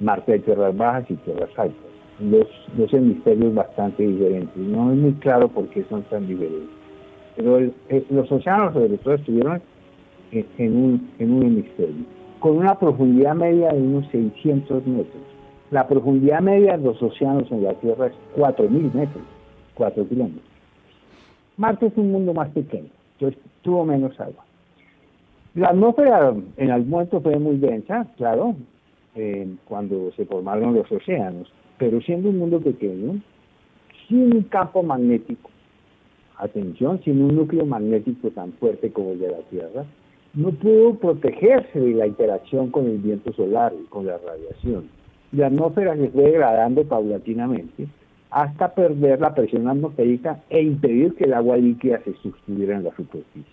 Marte de tierras bajas y tierras altas. Los dos hemisferios bastante diferentes. No es muy claro por qué son tan diferentes. Pero los océanos, sobre todo, estuvieron en, un, en un hemisferio, con una profundidad media de unos 600 metros La profundidad media de los océanos en la Tierra es 4.000 metros, 4 kilómetros. Marte es un mundo más pequeño, entonces tuvo menos agua. La atmósfera en algún momento fue muy densa, claro, eh, cuando se formaron los océanos, pero siendo un mundo pequeño, sin un campo magnético, atención, sin un núcleo magnético tan fuerte como el de la Tierra, no pudo protegerse de la interacción con el viento solar y con la radiación. La atmósfera se fue degradando paulatinamente hasta perder la presión atmosférica e impedir que el agua líquida se sustituyera en la superficie.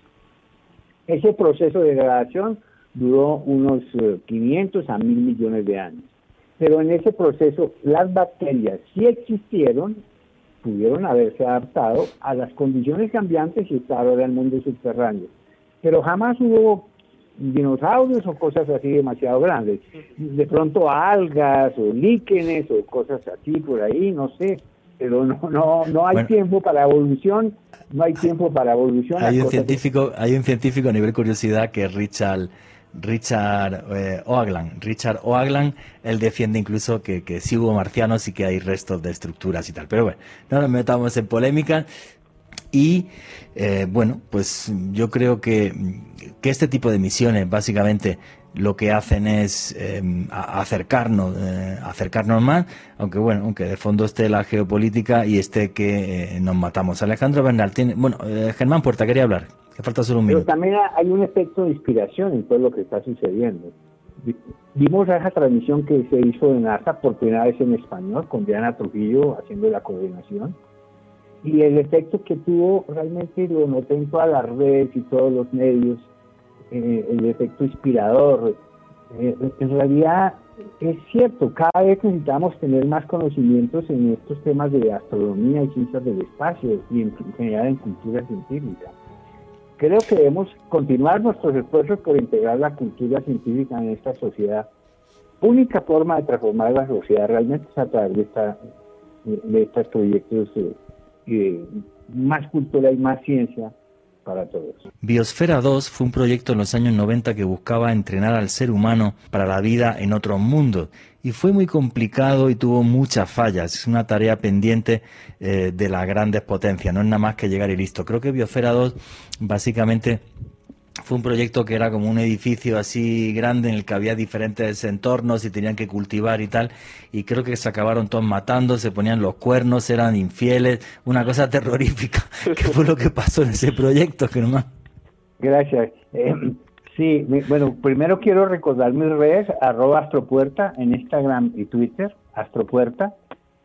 Ese proceso de degradación duró unos 500 eh, a 1000 millones de años. Pero en ese proceso las bacterias sí existieron, pudieron haberse adaptado a las condiciones cambiantes y estar ahora en el mundo subterráneo. Pero jamás hubo dinosaurios o cosas así demasiado grandes. De pronto algas o líquenes o cosas así por ahí, no sé. Pero no, no, no hay tiempo para evolución, no hay tiempo para evolución. Hay un científico, hay un científico a nivel curiosidad que es Richard Richard eh, Oaglan. Richard Oaglan, él defiende incluso que, que sí hubo marcianos y que hay restos de estructuras y tal. Pero bueno, no nos metamos en polémica. Y eh, bueno, pues yo creo que, que, este tipo de misiones básicamente lo que hacen es em, acercarnos, eh, acercarnos más, aunque bueno, aunque de fondo esté la geopolítica y esté que nos matamos. Alejandro Bernal, tiene, bueno, Germán Puerta quería hablar falta solo un Pero también hay un efecto de inspiración en todo lo que está sucediendo. Vimos esa transmisión que se hizo en NASA por primera vez en español, con Diana Trujillo haciendo la coordinación. Y el efecto que tuvo realmente lo noté en todas las redes y todos los medios, eh, el efecto inspirador. Eh, en realidad es cierto, cada vez necesitamos tener más conocimientos en estos temas de astronomía y ciencias del espacio y en general en cultura científica. Creo que debemos continuar nuestros esfuerzos por integrar la cultura científica en esta sociedad. Única forma de transformar la sociedad realmente es a través de, esta, de estos proyectos eh, más cultura y más ciencia para todos. Biosfera 2 fue un proyecto en los años 90 que buscaba entrenar al ser humano para la vida en otros mundos y fue muy complicado y tuvo muchas fallas. Es una tarea pendiente eh, de las grandes potencias, no es nada más que llegar y listo. Creo que Biosfera 2 básicamente fue un proyecto que era como un edificio así grande en el que había diferentes entornos y tenían que cultivar y tal. Y creo que se acabaron todos matando, se ponían los cuernos, eran infieles, una cosa terrorífica. ¿Qué fue lo que pasó en ese proyecto, Germán? Gracias. Eh, sí, bueno, primero quiero recordar mis redes, arroba astropuerta en Instagram y Twitter, astropuerta,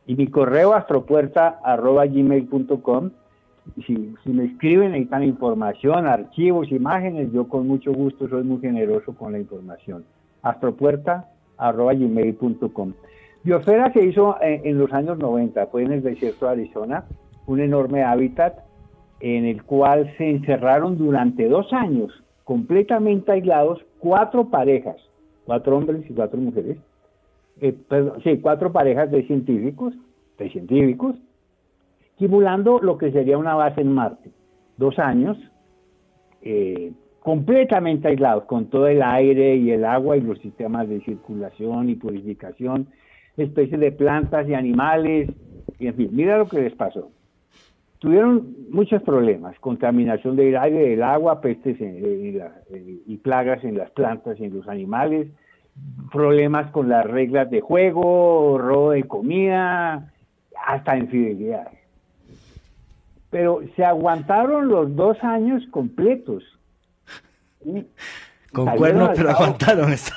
y mi correo astropuerta arroba gmail.com si, si me escriben, necesitan información, archivos, imágenes, yo con mucho gusto soy muy generoso con la información. astropuerta.gmail.com Biosfera se hizo en, los años 90, fue en el desierto de Arizona, un enorme hábitat en el cual se encerraron durante dos años, completamente aislados, cuatro parejas, cuatro hombres y cuatro mujeres, eh, sí, cuatro parejas de científicos, de científicos, simulando lo que sería una base en Marte. Dos años, eh, completamente aislados, con todo el aire y el agua y los sistemas de circulación y purificación, especies de plantas y animales, y en fin, mira lo que les pasó. Tuvieron muchos problemas, contaminación del aire, del agua, pestes y plagas en las plantas y en los animales, problemas con las reglas de juego, robo de comida, hasta infidelidad pero se aguantaron los dos años completos. Con cuernos, pero aguantaron esto.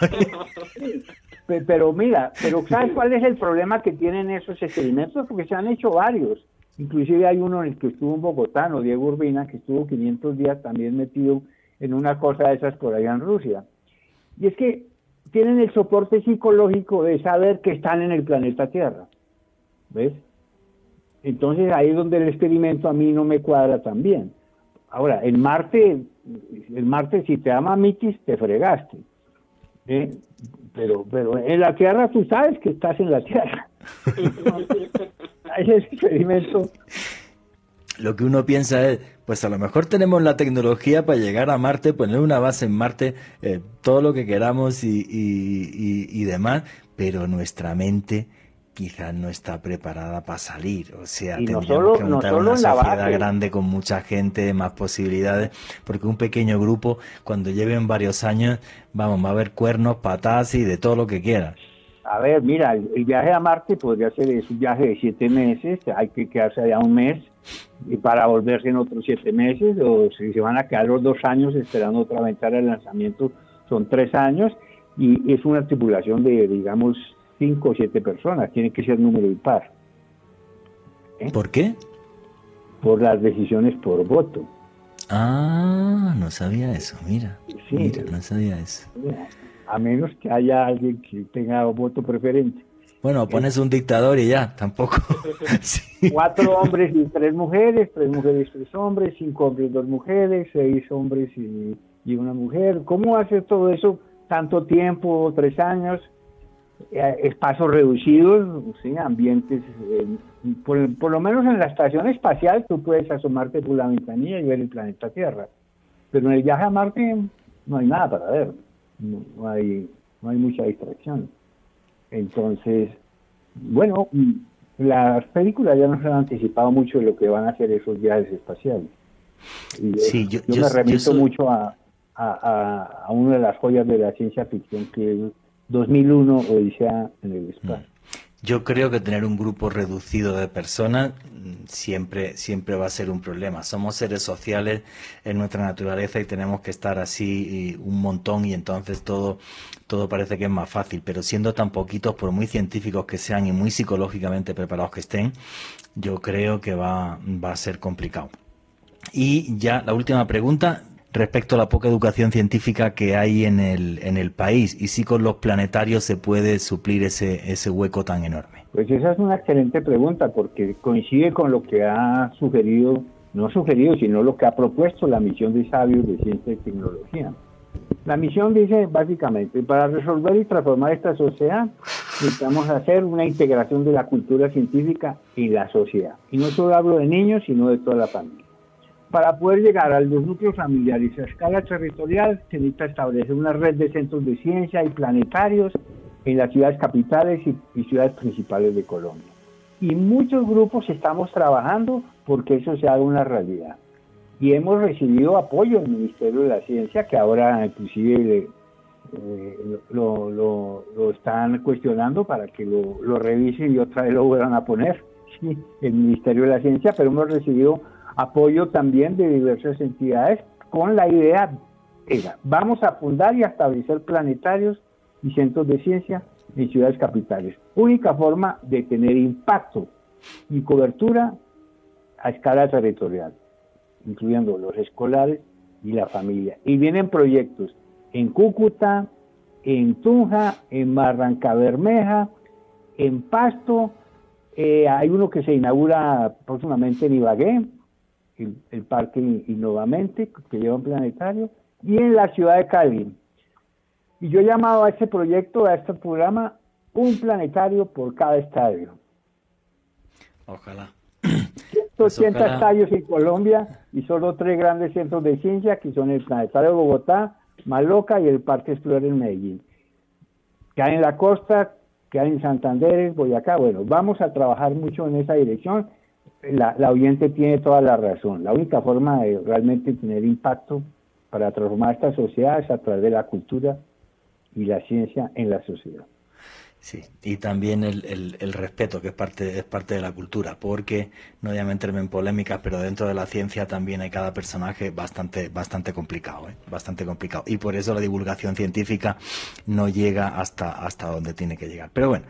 Pero mira, pero ¿sabes cuál es el problema que tienen esos experimentos? Porque se han hecho varios. Inclusive hay uno en el que estuvo un bogotano, Diego Urbina, que estuvo 500 días también metido en una cosa de esas por allá en Rusia. Y es que tienen el soporte psicológico de saber que están en el planeta Tierra. ¿Ves? Entonces ahí es donde el experimento a mí no me cuadra tan bien. Ahora, el Marte, el Marte si te ama mitis, te fregaste. ¿eh? Pero, pero en la Tierra tú sabes que estás en la Tierra. Ese experimento lo que uno piensa es, pues a lo mejor tenemos la tecnología para llegar a Marte, poner una base en Marte, eh, todo lo que queramos y, y, demás, pero nuestra mente quizás no está preparada para salir. O sea, tendríamos que montar una sociedad grande con mucha gente, más posibilidades, porque un pequeño grupo, cuando lleven varios años, vamos, va a haber cuernos, patas y de todo lo que quieran. A ver, mira, el, viaje a Marte podría ser un viaje de siete meses, hay que quedarse allá un mes y para volverse en otros siete meses, o si se van a quedar los dos años esperando otra ventana de lanzamiento, son tres años, y es una tripulación de, digamos, cinco o siete personas, tiene que ser número impar. ¿Eh? ¿Por qué? Por las decisiones por voto. Ah, no sabía eso, mira. mira, no sabía eso a menos que haya alguien que tenga voto preferente. Bueno, pones un dictador y ya, tampoco. Cuatro hombres y tres mujeres, tres mujeres, tres hombres, cinco hombres, dos mujeres, seis hombres y, una mujer. ¿Cómo hace todo eso tanto tiempo, tres años? Eh, espacios reducidos, ¿sí? ambientes, eh, por, por, lo menos en la estación espacial tú puedes asomarte por la ventanilla y ver el planeta Tierra, pero en el viaje a Marte no hay nada para ver no, hay, no hay mucha distracción. Entonces, bueno, las películas ya nos han anticipado mucho de lo que van a hacer esos viajes espaciales. sí, yo, me remito mucho a, a, a, una de las joyas de la ciencia ficción que es 2001 Odisea en el espacio. Mm. Yo creo que tener un grupo reducido de personas siempre, siempre va a ser un problema. Somos seres sociales en nuestra naturaleza y tenemos que estar así un montón y entonces todo, todo parece que es más fácil. Pero siendo tan poquitos, por muy científicos que sean y muy psicológicamente preparados que estén, yo creo que va, va a ser complicado. Y ya la última pregunta, respecto a la poca educación científica que hay en el, en el país y si con los planetarios se puede suplir ese, ese hueco tan enorme. Pues esa es una excelente pregunta porque coincide con lo que ha sugerido, no sugerido, sino lo que ha propuesto la misión de sabios de ciencia y tecnología. La misión dice básicamente, para resolver y transformar esta sociedad, necesitamos hacer una integración de la cultura científica y la sociedad. Y no solo hablo de niños, sino de toda la familia. Para poder llegar a los núcleos familiares a escala territorial, se necesita establecer una red de centros de ciencia y planetarios en las ciudades capitales y, ciudades principales de Colombia. Y muchos grupos estamos trabajando porque eso se haga una realidad. Y hemos recibido apoyo del Ministerio de la Ciencia, que ahora inclusive eh, lo, lo, están cuestionando para que lo, lo revisen y otra vez lo vuelvan a poner, el Ministerio de la Ciencia, pero hemos recibido apoyo también de diversas entidades con la idea, vamos a fundar y establecer planetarios y centros de ciencia en ciudades capitales. Única forma de tener impacto y cobertura a escala territorial, incluyendo los escolares y la familia. Y vienen proyectos en Cúcuta, en Tunja, en Barranca Bermeja, en Pasto, eh, hay uno que se inaugura próximamente en Ibagué, el, Parque Innovamente, que lleva un planetario, y en la ciudad de Cali. Y yo he llamado a este proyecto, a este programa, un planetario por cada estadio. Ojalá. 180 pues estadios en Colombia y solo tres grandes centros de ciencia, que son el Planetario de Bogotá, Maloca y el Parque Explorer en Medellín. Que hay en la costa, que hay en Santander, Boyacá. Bueno, vamos a trabajar mucho en esa dirección la, la, oyente tiene toda la razón. La única forma de realmente tener impacto para transformar esta sociedad es a través de la cultura y la ciencia en la sociedad. Sí, y también el, el, respeto, que es parte, es parte de la cultura, porque no voy a meterme en polémicas, pero dentro de la ciencia también hay cada personaje bastante, bastante complicado, ¿eh? bastante complicado. Y por eso la divulgación científica no llega hasta, hasta donde tiene que llegar. Pero bueno,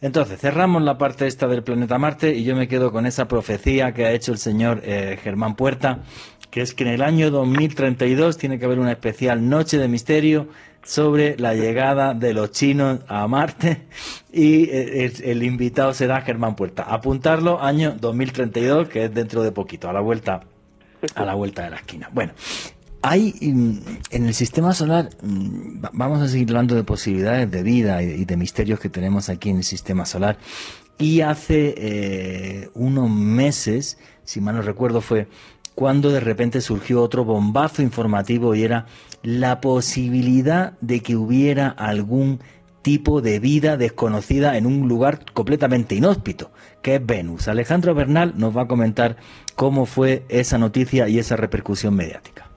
entonces, cerramos la parte esta del planeta Marte y yo me quedo con esa profecía que ha hecho el señor eh, Germán Puerta, que es que en el año 2032 tiene que haber una especial noche de misterio sobre la llegada de los chinos a Marte y eh, el, invitado será Germán Puerta. Apuntarlo año 2032, que es dentro de poquito, a la vuelta a la vuelta de la esquina. Bueno, hay mm, en el sistema solar, mm, vamos a seguir hablando de posibilidades de vida y de misterios que tenemos aquí en el sistema solar. Y hace eh, unos meses, si mal no recuerdo, fue cuando de repente surgió otro bombazo informativo y era la posibilidad de que hubiera algún tipo de vida desconocida en un lugar completamente inhóspito, que es Venus. Alejandro Bernal nos va a comentar cómo fue esa noticia y esa repercusión mediática.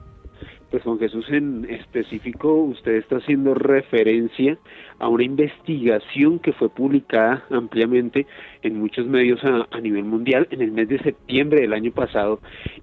Pues Juan Jesús, en específico, usted está haciendo referencia a una investigación que fue publicada ampliamente en muchos medios a, nivel mundial en el mes de septiembre del año pasado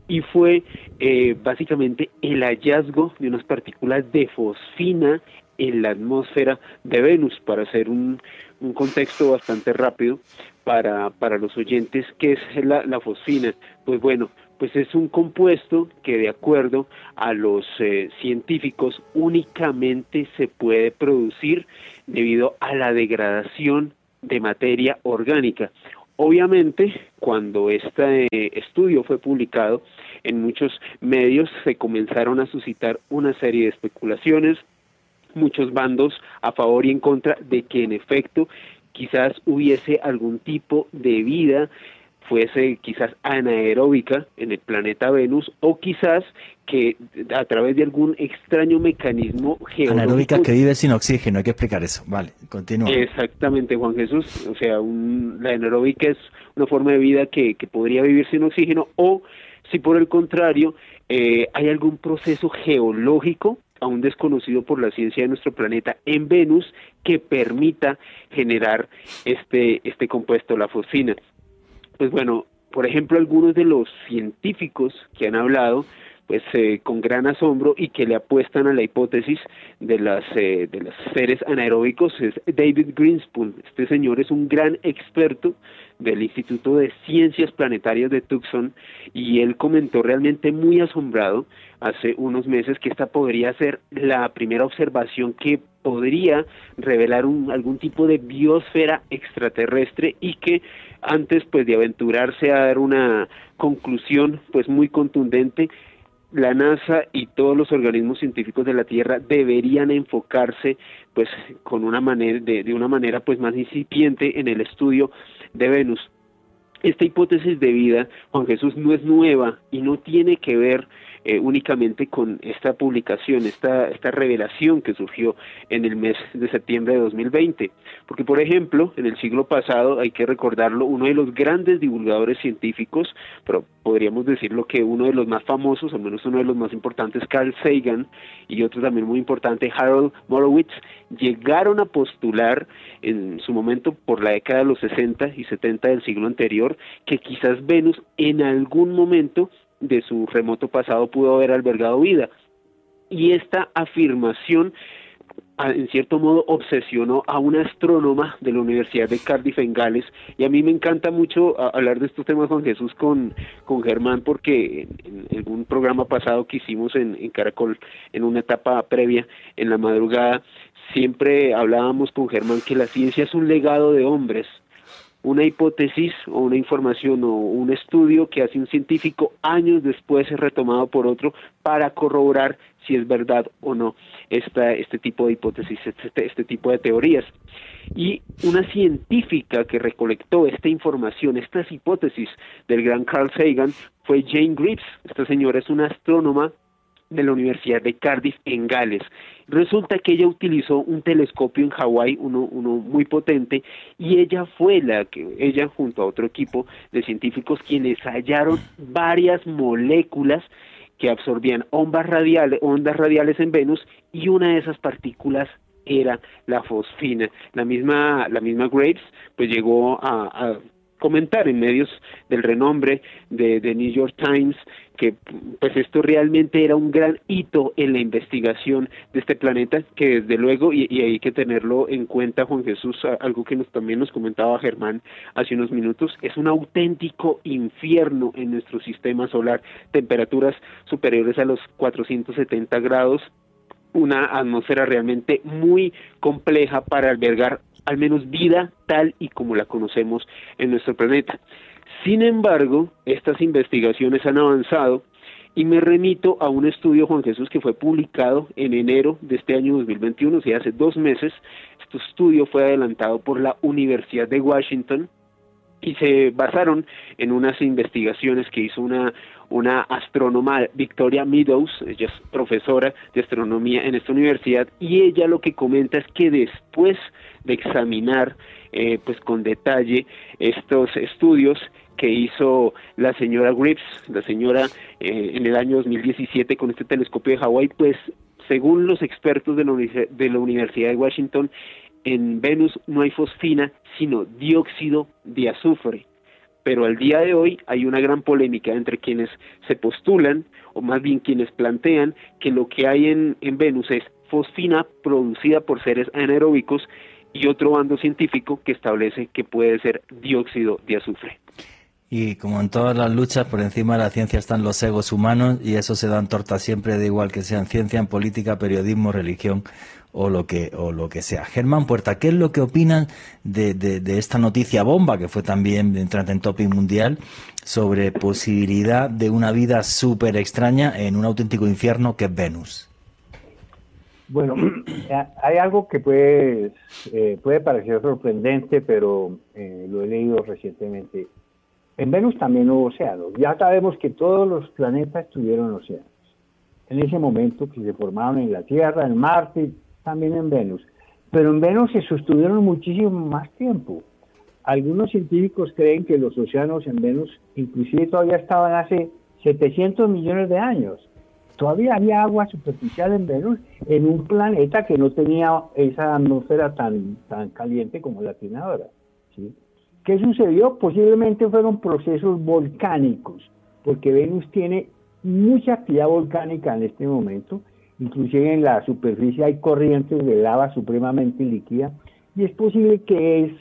y fue eh, básicamente el hallazgo de unas partículas de fosfina en la atmósfera de Venus, para hacer un, un contexto bastante rápido para, para los oyentes, ¿qué es la, la fosfina? Pues bueno, pues es un compuesto que de acuerdo a los eh, científicos únicamente se puede producir debido a la degradación de materia orgánica. Obviamente, cuando este estudio fue publicado en muchos medios se comenzaron a suscitar una serie de especulaciones, muchos bandos a favor y en contra de que en efecto quizás hubiese algún tipo de vida fuese quizás anaeróbica en el planeta Venus o quizás que a través de algún extraño mecanismo geológico... Anaeróbica que vive sin oxígeno, hay que explicar eso. Vale, continúa. Exactamente, Juan Jesús. O sea, la anaeróbica es una forma de vida que, que podría vivir sin oxígeno o si por el contrario eh, hay algún proceso geológico aún desconocido por la ciencia de nuestro planeta en Venus que permita generar este, este compuesto, la fosfina pues bueno, por ejemplo, algunos de los científicos que han hablado, pues eh, con gran asombro y que le apuestan a la hipótesis de las eh, de los seres anaeróbicos es David Greenspoon. Este señor es un gran experto del Instituto de Ciencias Planetarias de Tucson y él comentó realmente muy asombrado hace unos meses que esta podría ser la primera observación que podría revelar un, algún tipo de biosfera extraterrestre y que antes pues de aventurarse a dar una conclusión pues muy contundente la NASA y todos los organismos científicos de la Tierra deberían enfocarse pues con una manera de, de una manera pues más incipiente en el estudio de Venus. Esta hipótesis de vida, Juan Jesús, no es nueva y no tiene que ver eh, únicamente con esta publicación, esta, esta revelación que surgió en el mes de septiembre de 2020. Porque, por ejemplo, en el siglo pasado, hay que recordarlo, uno de los grandes divulgadores científicos, pero podríamos decirlo que uno de los más famosos, al menos uno de los más importantes, Carl Sagan, y otro también muy importante, Harold Morowitz, llegaron a postular en su momento por la década de los 60 y 70 del siglo anterior que quizás Venus en algún momento de su remoto pasado pudo haber albergado vida. Y esta afirmación en cierto modo obsesionó a una astrónoma de la Universidad de Cardiff en Gales y a mí me encanta mucho hablar de estos temas con Jesús con, con Germán porque en, un programa pasado que hicimos en Caracol en una etapa previa en la madrugada siempre hablábamos con Germán que la ciencia es un legado de hombres una hipótesis o una información o un estudio que hace un científico años después es retomado por otro para corroborar si es verdad o no esta, este tipo de hipótesis, este, este tipo de teorías. Y una científica que recolectó esta información, estas hipótesis del gran Carl Sagan, fue Jane Greaves. Esta señora es una astrónoma de la Universidad de Cardiff en Gales. Resulta que ella utilizó un telescopio en Hawái, uno, uno muy potente, y ella fue la que, ella junto a otro equipo de científicos quienes hallaron varias moléculas que absorbían ondas radiales, ondas radiales en Venus y una de esas partículas era la fosfina. La misma, la misma Graves pues llegó a, a comentar en medios del renombre de, de, New York Times que pues esto realmente era un gran hito en la investigación de este planeta que desde luego y, y hay que tenerlo en cuenta Juan Jesús algo que nos, también nos comentaba Germán hace unos minutos es un auténtico infierno en nuestro sistema solar. Temperaturas superiores a los 470 grados una atmósfera realmente muy compleja para albergar al menos vida tal y como la conocemos en nuestro planeta. Sin embargo, estas investigaciones han avanzado y me remito a un estudio, Juan Jesús, que fue publicado en enero de este año 2021, o sea, hace dos meses. Este estudio fue adelantado por la Universidad de Washington y se basaron en unas investigaciones que hizo una una astrónoma Victoria Meadows, ella es profesora de astronomía en esta universidad y ella lo que comenta es que después de examinar eh, pues con detalle estos estudios que hizo la señora Grips, la señora eh, en el año 2017 con este telescopio de Hawái, pues según los expertos de la, de la Universidad de Washington, en Venus no hay fosfina, sino dióxido de azufre pero al día de hoy hay una gran polémica entre quienes se postulan, o más bien quienes plantean, que lo que hay en, en Venus es fosfina producida por seres anaeróbicos y otro bando científico que establece que puede ser dióxido de azufre. Y como en todas las luchas, por encima de la ciencia están los egos humanos y eso se dan tortas siempre, de igual que sea en ciencia, en política, periodismo, religión o lo que o lo que sea. Germán Puerta, ¿qué es lo que opinan de, de, esta noticia bomba que fue también entrante en topic mundial sobre posibilidad de una vida súper extraña en un auténtico infierno que es Venus? Bueno, hay algo que puede, eh, puede parecer sorprendente, pero eh, lo he leído recientemente. En Venus también hubo océanos. Ya sabemos que todos los planetas tuvieron océanos. En ese momento que se formaron en la Tierra, en Marte, también en Venus. Pero en Venus se sostuvieron muchísimo más tiempo. Algunos científicos creen que los océanos en Venus inclusive todavía estaban hace 700 millones de años. Todavía había agua superficial en Venus en un planeta que no tenía esa atmósfera tan, tan caliente como la tiene ahora. ¿sí? ¿Qué sucedió? Posiblemente fueron procesos volcánicos, porque Venus tiene mucha actividad volcánica en este momento inclusive en la superficie hay corrientes de lava supremamente líquida y es posible que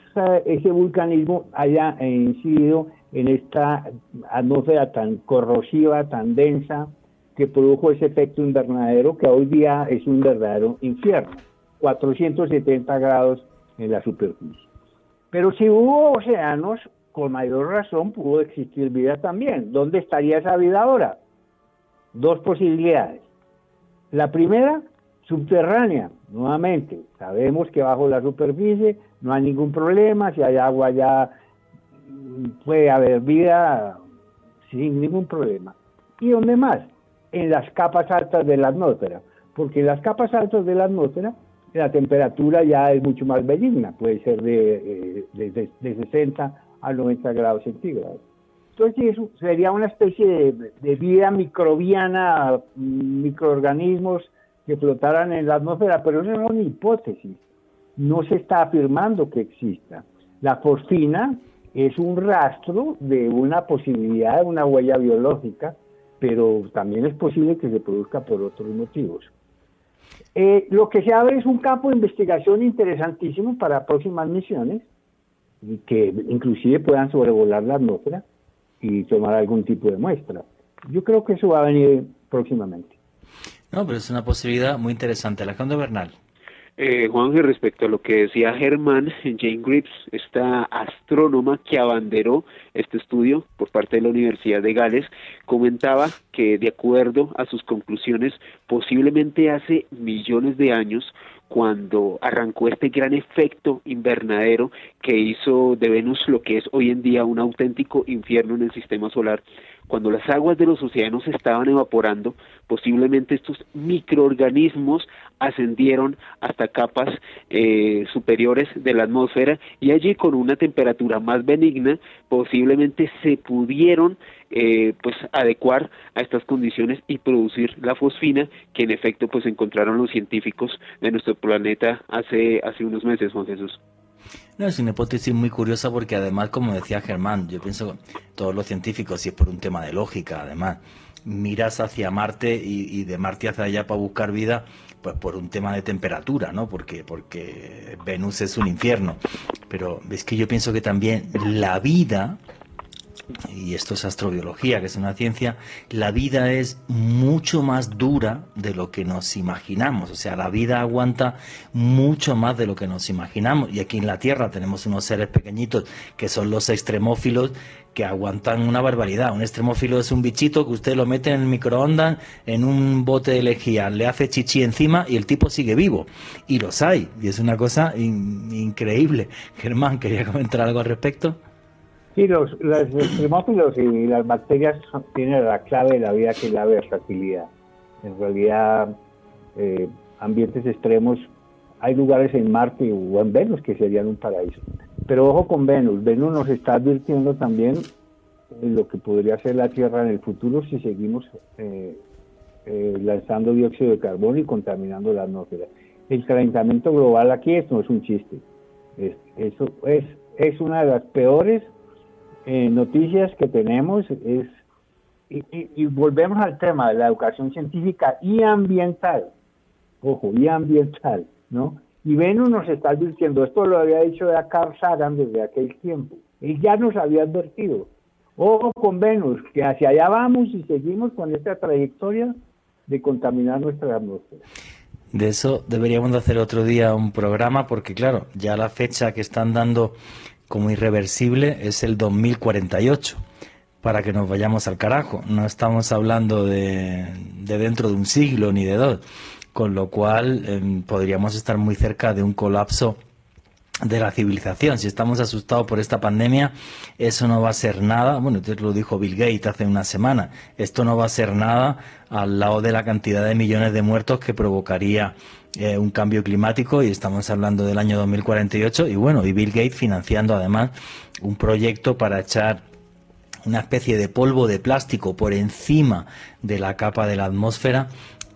ese vulcanismo haya incidido en esta atmósfera tan corrosiva, tan densa, que produjo ese efecto invernadero que hoy día es un verdadero infierno, 470 grados en la superficie. Pero si hubo océanos, con mayor razón pudo existir vida también. ¿Dónde estaría esa vida ahora? Dos posibilidades. La primera, subterránea, nuevamente. Sabemos que bajo la superficie no hay ningún problema, si hay agua ya puede haber vida sin ningún problema. ¿Y dónde más? En las capas altas de la atmósfera, porque las capas altas de la atmósfera la temperatura ya es mucho más benigna, puede ser de, eh, de 60 a 90 grados centígrados. Entonces eso sería una especie de, vida microbiana, microorganismos que flotaran en la atmósfera, pero eso es una hipótesis. No se está afirmando que exista. La fosfina es un rastro de una posibilidad una huella biológica, pero también es posible que se produzca por otros motivos. Eh, lo que se abre es un campo de investigación interesantísimo para próximas misiones, que inclusive puedan sobrevolar la atmósfera y tomar algún tipo de muestra. Yo creo que eso va a venir próximamente. No, pero es una posibilidad muy interesante. Alejandro Bernal. Eh, Juan, respecto a lo que decía Germán, Jane Grips, esta astrónoma que abanderó este estudio por parte de la Universidad de Gales, comentaba que de acuerdo a sus conclusiones, posiblemente hace millones de años, cuando arrancó este gran efecto invernadero que hizo de Venus lo que es hoy en día un auténtico infierno en el sistema solar, cuando las aguas de los océanos estaban evaporando, posiblemente estos microorganismos ascendieron hasta capas eh, superiores de la atmósfera y allí con una temperatura más benigna posiblemente se pudieron eh, pues adecuar a estas condiciones y producir la fosfina que en efecto pues encontraron los científicos de nuestro planeta hace hace unos meses Juan Jesús no, es una hipótesis muy curiosa porque además, como decía Germán, yo pienso todos los científicos, y es por un tema de lógica, además, miras hacia Marte y, de Marte hacia allá para buscar vida, pues por un tema de temperatura, ¿no? Porque, porque Venus es un infierno. Pero es que yo pienso que también la vida y esto es astrobiología, que es una ciencia, la vida es mucho más dura de lo que nos imaginamos. O sea, la vida aguanta mucho más de lo que nos imaginamos. Y aquí en la Tierra tenemos unos seres pequeñitos que son los extremófilos que aguantan una barbaridad. Un extremófilo es un bichito que usted lo mete en el microondas, en un bote de lejía, le hace chichi encima y el tipo sigue vivo. Y los hay. Y es una cosa increíble. Germán, ¿quería comentar algo al respecto? Sí, los, los extremófilos y las bacterias tienen la clave de la vida que es la versatilidad. En realidad, eh, ambientes extremos, hay lugares en Marte o en Venus que serían un paraíso. Pero ojo con Venus, Venus nos está advirtiendo también lo que podría ser la Tierra en el futuro si seguimos eh, eh, lanzando dióxido de carbono y contaminando la atmósfera. El calentamiento global aquí esto no es un chiste. eso es, es una de las peores eh, noticias que tenemos es y, volvemos al tema de la educación científica y ambiental, ojo, y ambiental, ¿no? Y Venus nos está advirtiendo, esto lo había dicho ya Carl Sagan desde aquel tiempo, él ya nos había advertido, ojo con Venus, que hacia allá vamos y seguimos con esta trayectoria de contaminar nuestra atmósfera. De eso deberíamos hacer otro día un programa porque claro, ya la fecha que están dando como irreversible es el 2048 para que nos vayamos al carajo. No estamos hablando de, dentro de un siglo ni de dos, con lo cual em, podríamos estar muy cerca de un colapso de la civilización. Si estamos asustados por esta pandemia, eso no va a ser nada. Bueno, usted lo dijo Bill Gates hace una semana. Esto no va a ser nada al lado de la cantidad de millones de muertos que provocaría eh, un cambio climático y estamos hablando del año 2048 y bueno, y Bill Gates financiando además un proyecto para echar una especie de polvo de plástico por encima de la capa de la atmósfera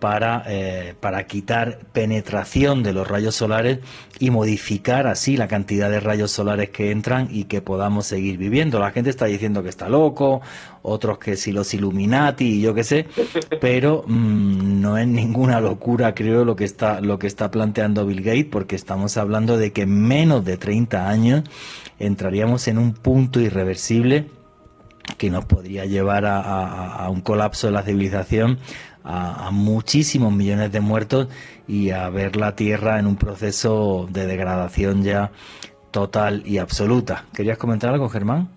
para, eh, para quitar penetración de los rayos solares y modificar así la cantidad de rayos solares que entran y que podamos seguir viviendo. La gente está diciendo que está loco, otros que si los Illuminati y yo qué sé, pero mm, no es ninguna locura creo lo que está lo que está planteando Bill Gates porque estamos hablando de que en menos de 30 años entraríamos en un punto irreversible que nos podría llevar a, un colapso de la civilización, a, muchísimos millones de muertos y a ver la Tierra en un proceso de degradación ya total y absoluta. ¿Querías comentar algo, Germán?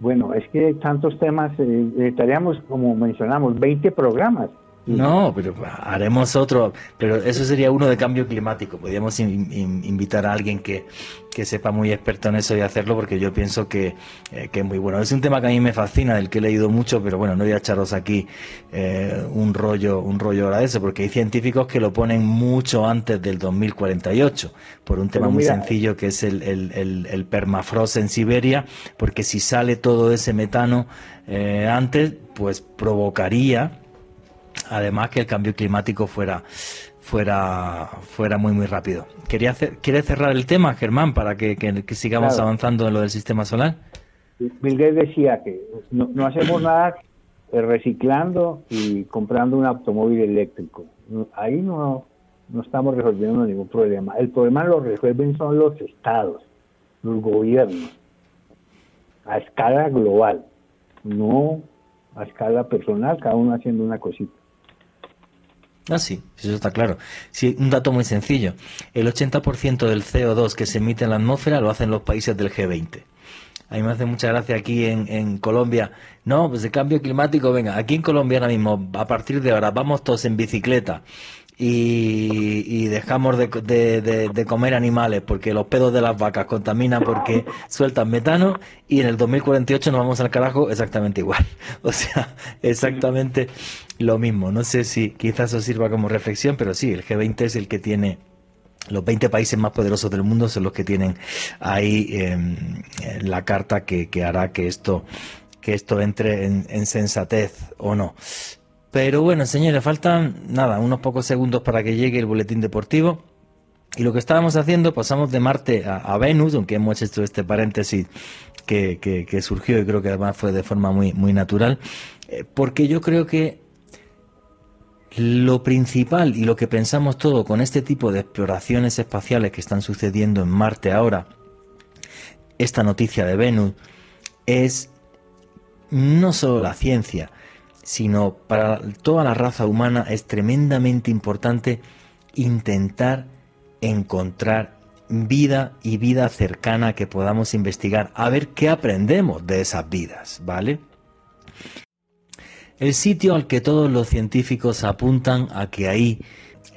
Bueno, es que tantos temas, eh, estaríamos, como mencionamos, 20 programas no, pero haremos otro, pero eso sería uno de cambio climático. Podríamos invitar a alguien que, sepa muy experto en eso y hacerlo porque yo pienso que, eh, que, es muy bueno. Es un tema que a mí me fascina, del que he leído mucho, pero bueno, no voy a echaros aquí eh, un rollo un rollo ahora de eso, porque hay científicos que lo ponen mucho antes del 2048, por un tema muy sencillo que es el, el, el, permafrost en Siberia, porque si sale todo ese metano eh, antes, pues provocaría además que el cambio climático fuera fuera fuera muy muy rápido. Quería hacer, ¿Quiere cerrar el tema, Germán, para que, sigamos avanzando en lo del sistema solar? Bill Gates decía que no, hacemos nada reciclando y comprando un automóvil eléctrico. Ahí no, no estamos resolviendo ningún problema. El problema lo resuelven son los estados, los gobiernos, a escala global, no a escala personal, cada uno haciendo una cosita. Ah, sí, eso está claro. Sí, un dato muy sencillo. El 80% del CO2 que se emite en la atmósfera lo hacen los países del G20. A mí me hace mucha gracia aquí en, en Colombia. No, pues el cambio climático, venga, aquí en Colombia ahora mismo, a partir de ahora, vamos todos en bicicleta y, dejamos de, comer animales porque los pedos de las vacas contaminan porque sueltan metano y en el 2048 nos vamos al carajo exactamente igual. O sea, exactamente lo mismo. No sé si quizás os sirva como reflexión, pero sí, el G20 es el que tiene los 20 países más poderosos del mundo son los que tienen ahí em, la carta que, hará que esto que esto entre en, sensatez o no. Pero bueno, señores, faltan nada, unos pocos segundos para que llegue el boletín deportivo. Y lo que estábamos haciendo, pasamos de Marte a, Venus, aunque hemos hecho este paréntesis que, surgió y creo que además fue de forma muy, muy natural, eh, porque yo creo que lo principal y lo que pensamos todo con este tipo de exploraciones espaciales que están sucediendo en Marte ahora, esta noticia de Venus, es no solo la ciencia, sino para toda la raza humana es tremendamente importante intentar encontrar vida y vida cercana que podamos investigar, a ver qué aprendemos de esas vidas, ¿vale? El sitio al que todos los científicos apuntan a que ahí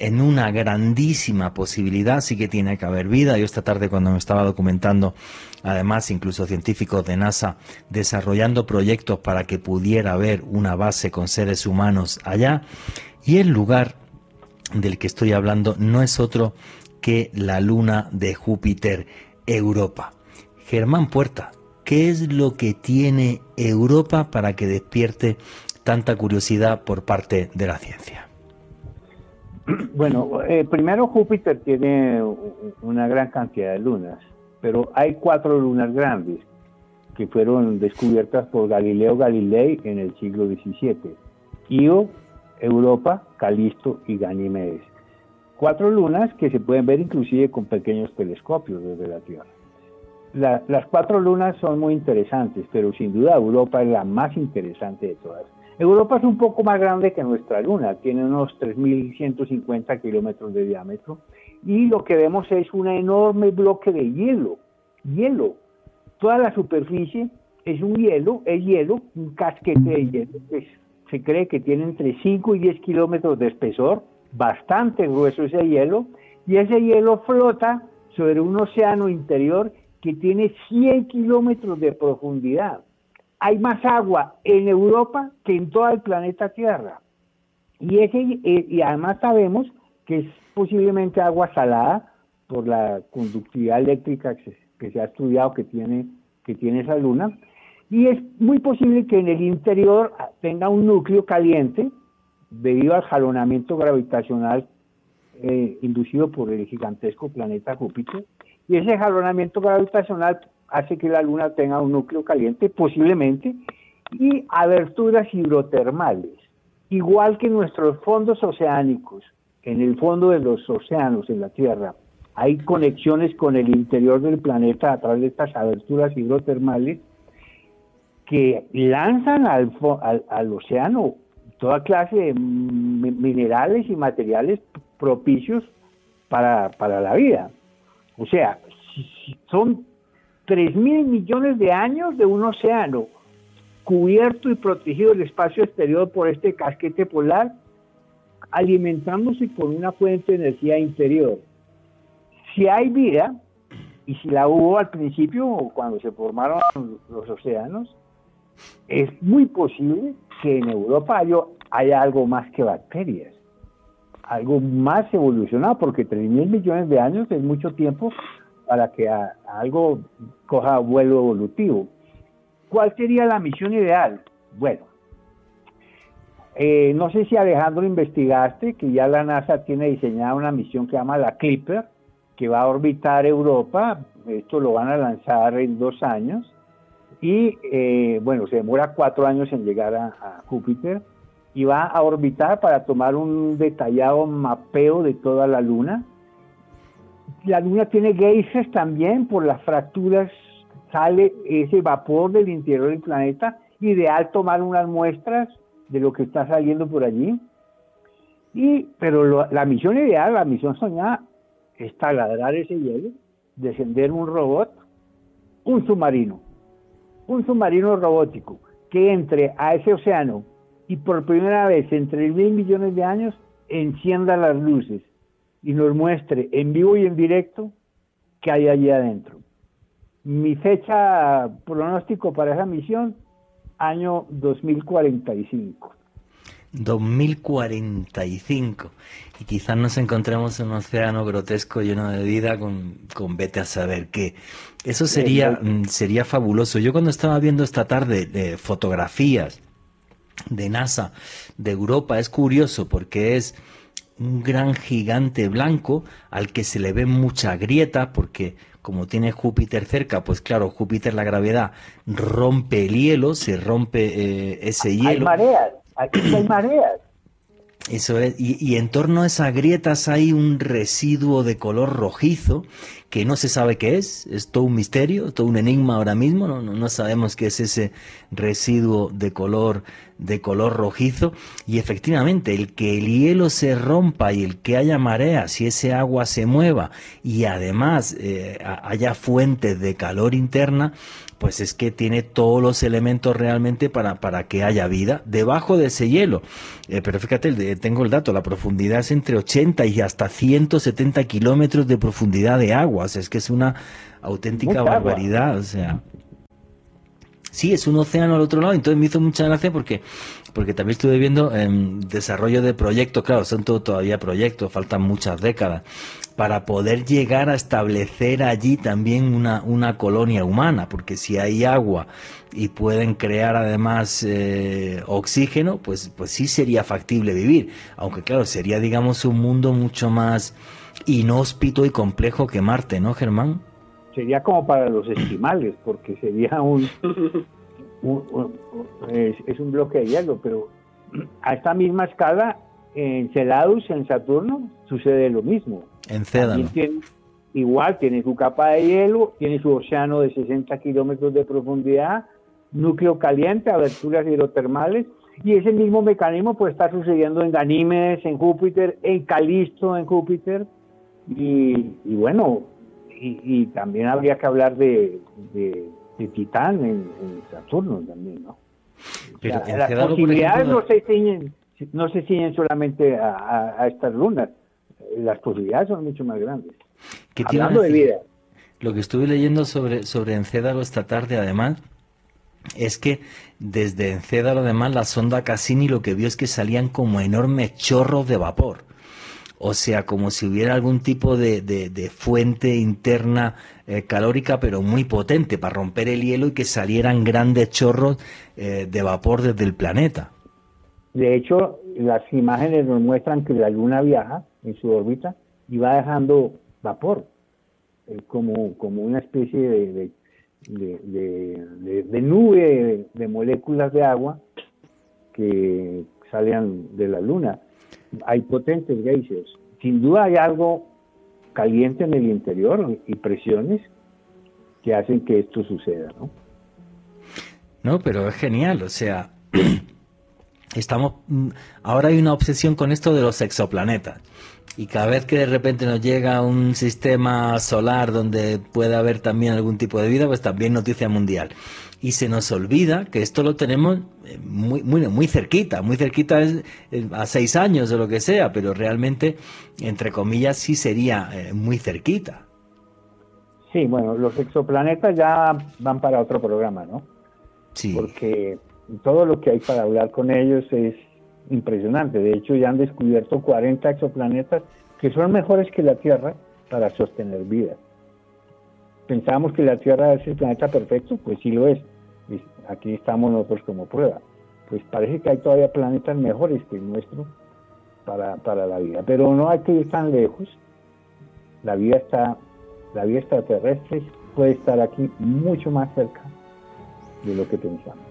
en una grandísima posibilidad, sí que tiene que haber vida. Yo esta tarde cuando me estaba documentando, además incluso científicos de NASA desarrollando proyectos para que pudiera haber una base con seres humanos allá. Y el lugar del que estoy hablando no es otro que la luna de Júpiter, Europa. Germán Puerta, ¿qué es lo que tiene Europa para que despierte tanta curiosidad por parte de la ciencia? Bueno, eh, primero Júpiter tiene una gran cantidad de lunas, pero hay cuatro lunas grandes que fueron descubiertas por Galileo Galilei en el siglo XVII. Io, Europa, Calisto y Ganímedes. Cuatro lunas que se pueden ver inclusive con pequeños telescopios desde la Tierra. las cuatro lunas son muy interesantes, pero sin duda Europa es la más interesante de todas. Europa es un poco más grande que nuestra luna, tiene unos 3.150 kilómetros de diámetro y lo que vemos es un enorme bloque de hielo, hielo. Toda la superficie es un hielo, es hielo, un casquete de hielo, se cree que tiene entre 5 y 10 kilómetros de espesor, bastante grueso ese hielo, y ese hielo flota sobre un océano interior que tiene 100 kilómetros de profundidad hay más agua en Europa que en todo el planeta Tierra. Y, ese, eh, y además sabemos que es posiblemente agua salada por la conductividad eléctrica que se, ha estudiado que tiene, que tiene esa luna. Y es muy posible que en el interior tenga un núcleo caliente debido al jalonamiento gravitacional eh, inducido por el gigantesco planeta Júpiter. Y ese jalonamiento gravitacional hace que la Luna tenga un núcleo caliente, posiblemente, y aberturas hidrotermales. Igual que nuestros fondos oceánicos, en el fondo de los océanos, en la Tierra, hay conexiones con el interior del planeta a través de estas aberturas hidrotermales que lanzan al, al, océano toda clase de minerales y materiales propicios para, para la vida. O sea, son 3 mil millones de años de un océano cubierto y protegido el espacio exterior por este casquete polar, alimentándose con una fuente de energía interior. Si hay vida, y si la hubo al principio, cuando se formaron los océanos, es muy posible que en Europa haya algo más que bacterias, algo más evolucionado, porque 3 mil millones de años es mucho tiempo para que algo coja vuelo evolutivo. ¿Cuál sería la misión ideal? Bueno, eh, no sé si Alejandro investigaste que ya la NASA tiene diseñada una misión que se llama la Clipper, que va a orbitar Europa. Esto lo van a lanzar en dos años. Y eh, bueno, se demora cuatro años en llegar a Júpiter y va a orbitar para tomar un detallado mapeo de toda la Luna la luna tiene geysers también por las fracturas, sale ese vapor del interior del planeta, ideal tomar unas muestras de lo que está saliendo por allí. Y, pero la misión ideal, la misión soñada, es taladrar ese hielo, descender un robot, un submarino, un submarino robótico que entre a ese océano y por primera vez entre mil millones de años encienda las luces y nos muestre en vivo y en directo qué hay allí adentro. Mi fecha pronóstico para esa misión, año 2045. 2045. Y quizás nos encontremos en un océano grotesco lleno de vida con, con vete a saber qué. Eso sería, mm, sería fabuloso. Yo cuando estaba viendo esta tarde de fotografías de NASA de Europa, es curioso porque es un gran gigante blanco al que se le ven mucha grieta porque como tiene Júpiter cerca, pues claro, Júpiter la gravedad rompe el hielo, se rompe eh, ese hielo. Hay mareas, aquí hay mareas. Eso es, y, en torno a esas grietas hay un residuo de color rojizo que no se sabe qué es, es todo un misterio, todo un enigma ahora mismo, no, no, sabemos qué es ese residuo de color, de color rojizo, y efectivamente el que el hielo se rompa y el que haya mareas y ese agua se mueva y además eh, haya fuentes de calor interna, pues es que tiene todos los elementos realmente para, para que haya vida debajo de ese hielo. Eh, pero fíjate, tengo el dato, la profundidad es entre 80 y hasta 170 kilómetros de profundidad de agua, o sea, es que es una auténtica barbaridad, o sea... Sí, es un océano al otro lado, entonces me hizo mucha gracia porque porque también estuve viendo en desarrollo de proyectos, claro, son todo, todavía proyectos, faltan muchas décadas, para poder llegar a establecer allí también una, una colonia humana, porque si hay agua y pueden crear además eh, oxígeno, pues, pues sí sería factible vivir, aunque claro, sería digamos un mundo mucho más inhóspito y complejo que Marte, ¿no, Germán? Sería como para los esquimales, porque sería un es, un bloque de hielo, pero a esta misma escala, en Celadus, en Saturno, sucede lo mismo. En Cédalo. igual, tiene su capa de hielo, tiene su océano de 60 kilómetros de profundidad, núcleo caliente, aberturas hidrotermales, y ese mismo mecanismo puede estar sucediendo en Ganímedes, en Júpiter, en Calisto, en Júpiter, y, bueno, y, también habría que hablar de de Titán en, Saturno también, ¿no? Pero las posibilidades no se ciñen, no se ciñen solamente a, estas lunas, las posibilidades son mucho más grandes. Hablando de vida. Lo que estuve leyendo sobre, sobre Encédalo esta tarde, además, es que desde Encédalo, además, la sonda Cassini lo que vio es que salían como enormes chorros de vapor o sea, como si hubiera algún tipo de, fuente interna eh, calórica, pero muy potente, para romper el hielo y que salieran grandes chorros eh, de vapor desde el planeta. De hecho, las imágenes nos muestran que la Luna viaja en su órbita y va dejando vapor, eh, como, como una especie de, de nube de moléculas de agua que salen de la Luna hay potentes geysers. Sin duda hay algo caliente en el interior y presiones que hacen que esto suceda, ¿no? No, pero es genial, o sea, estamos mm, ahora hay una obsesión con esto de los exoplanetas. Y cada vez que de repente nos llega un sistema solar donde puede haber también algún tipo de vida, pues también noticia mundial y se nos olvida que esto lo tenemos eh, muy, muy, muy cerquita, muy cerquita es, eh, a seis años o lo que sea, pero realmente, entre comillas, sí sería eh, muy cerquita. Sí, bueno, los exoplanetas ya van para otro programa, ¿no? Sí. Porque todo lo que hay para hablar con ellos es impresionante. De hecho, ya han descubierto 40 exoplanetas que son mejores que la Tierra para sostener vida. Pensábamos que la Tierra es el planeta perfecto, pues sí lo es aquí estamos nosotros como prueba. Pues parece que hay todavía planetas mejores que el nuestro para, para la vida, pero no hay que ir tan lejos. La vida está, la vida extraterrestre puede estar aquí mucho más cerca de lo que pensamos.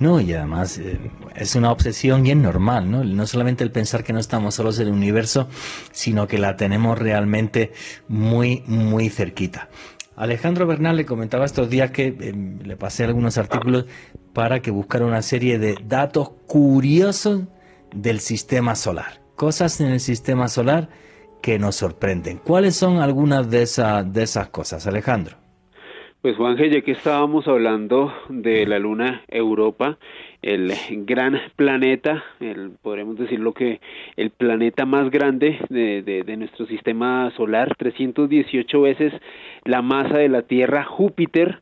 No, y además eh, es una obsesión bien normal, ¿no? No solamente el pensar que no estamos solos en el universo, sino que la tenemos realmente muy, muy cerquita. Alejandro Bernal le comentaba estos días que em, le pasé algunos artículos para que buscara una serie de datos curiosos del sistema solar. Cosas en el sistema solar que nos sorprenden. ¿Cuáles son algunas de, esas de esas cosas, Alejandro? Pues Juanje, ya que estábamos hablando de la luna Europa, el gran planeta, el, podremos decirlo que el planeta más grande de, de, de, nuestro sistema solar, 318 veces la masa de la Tierra, Júpiter,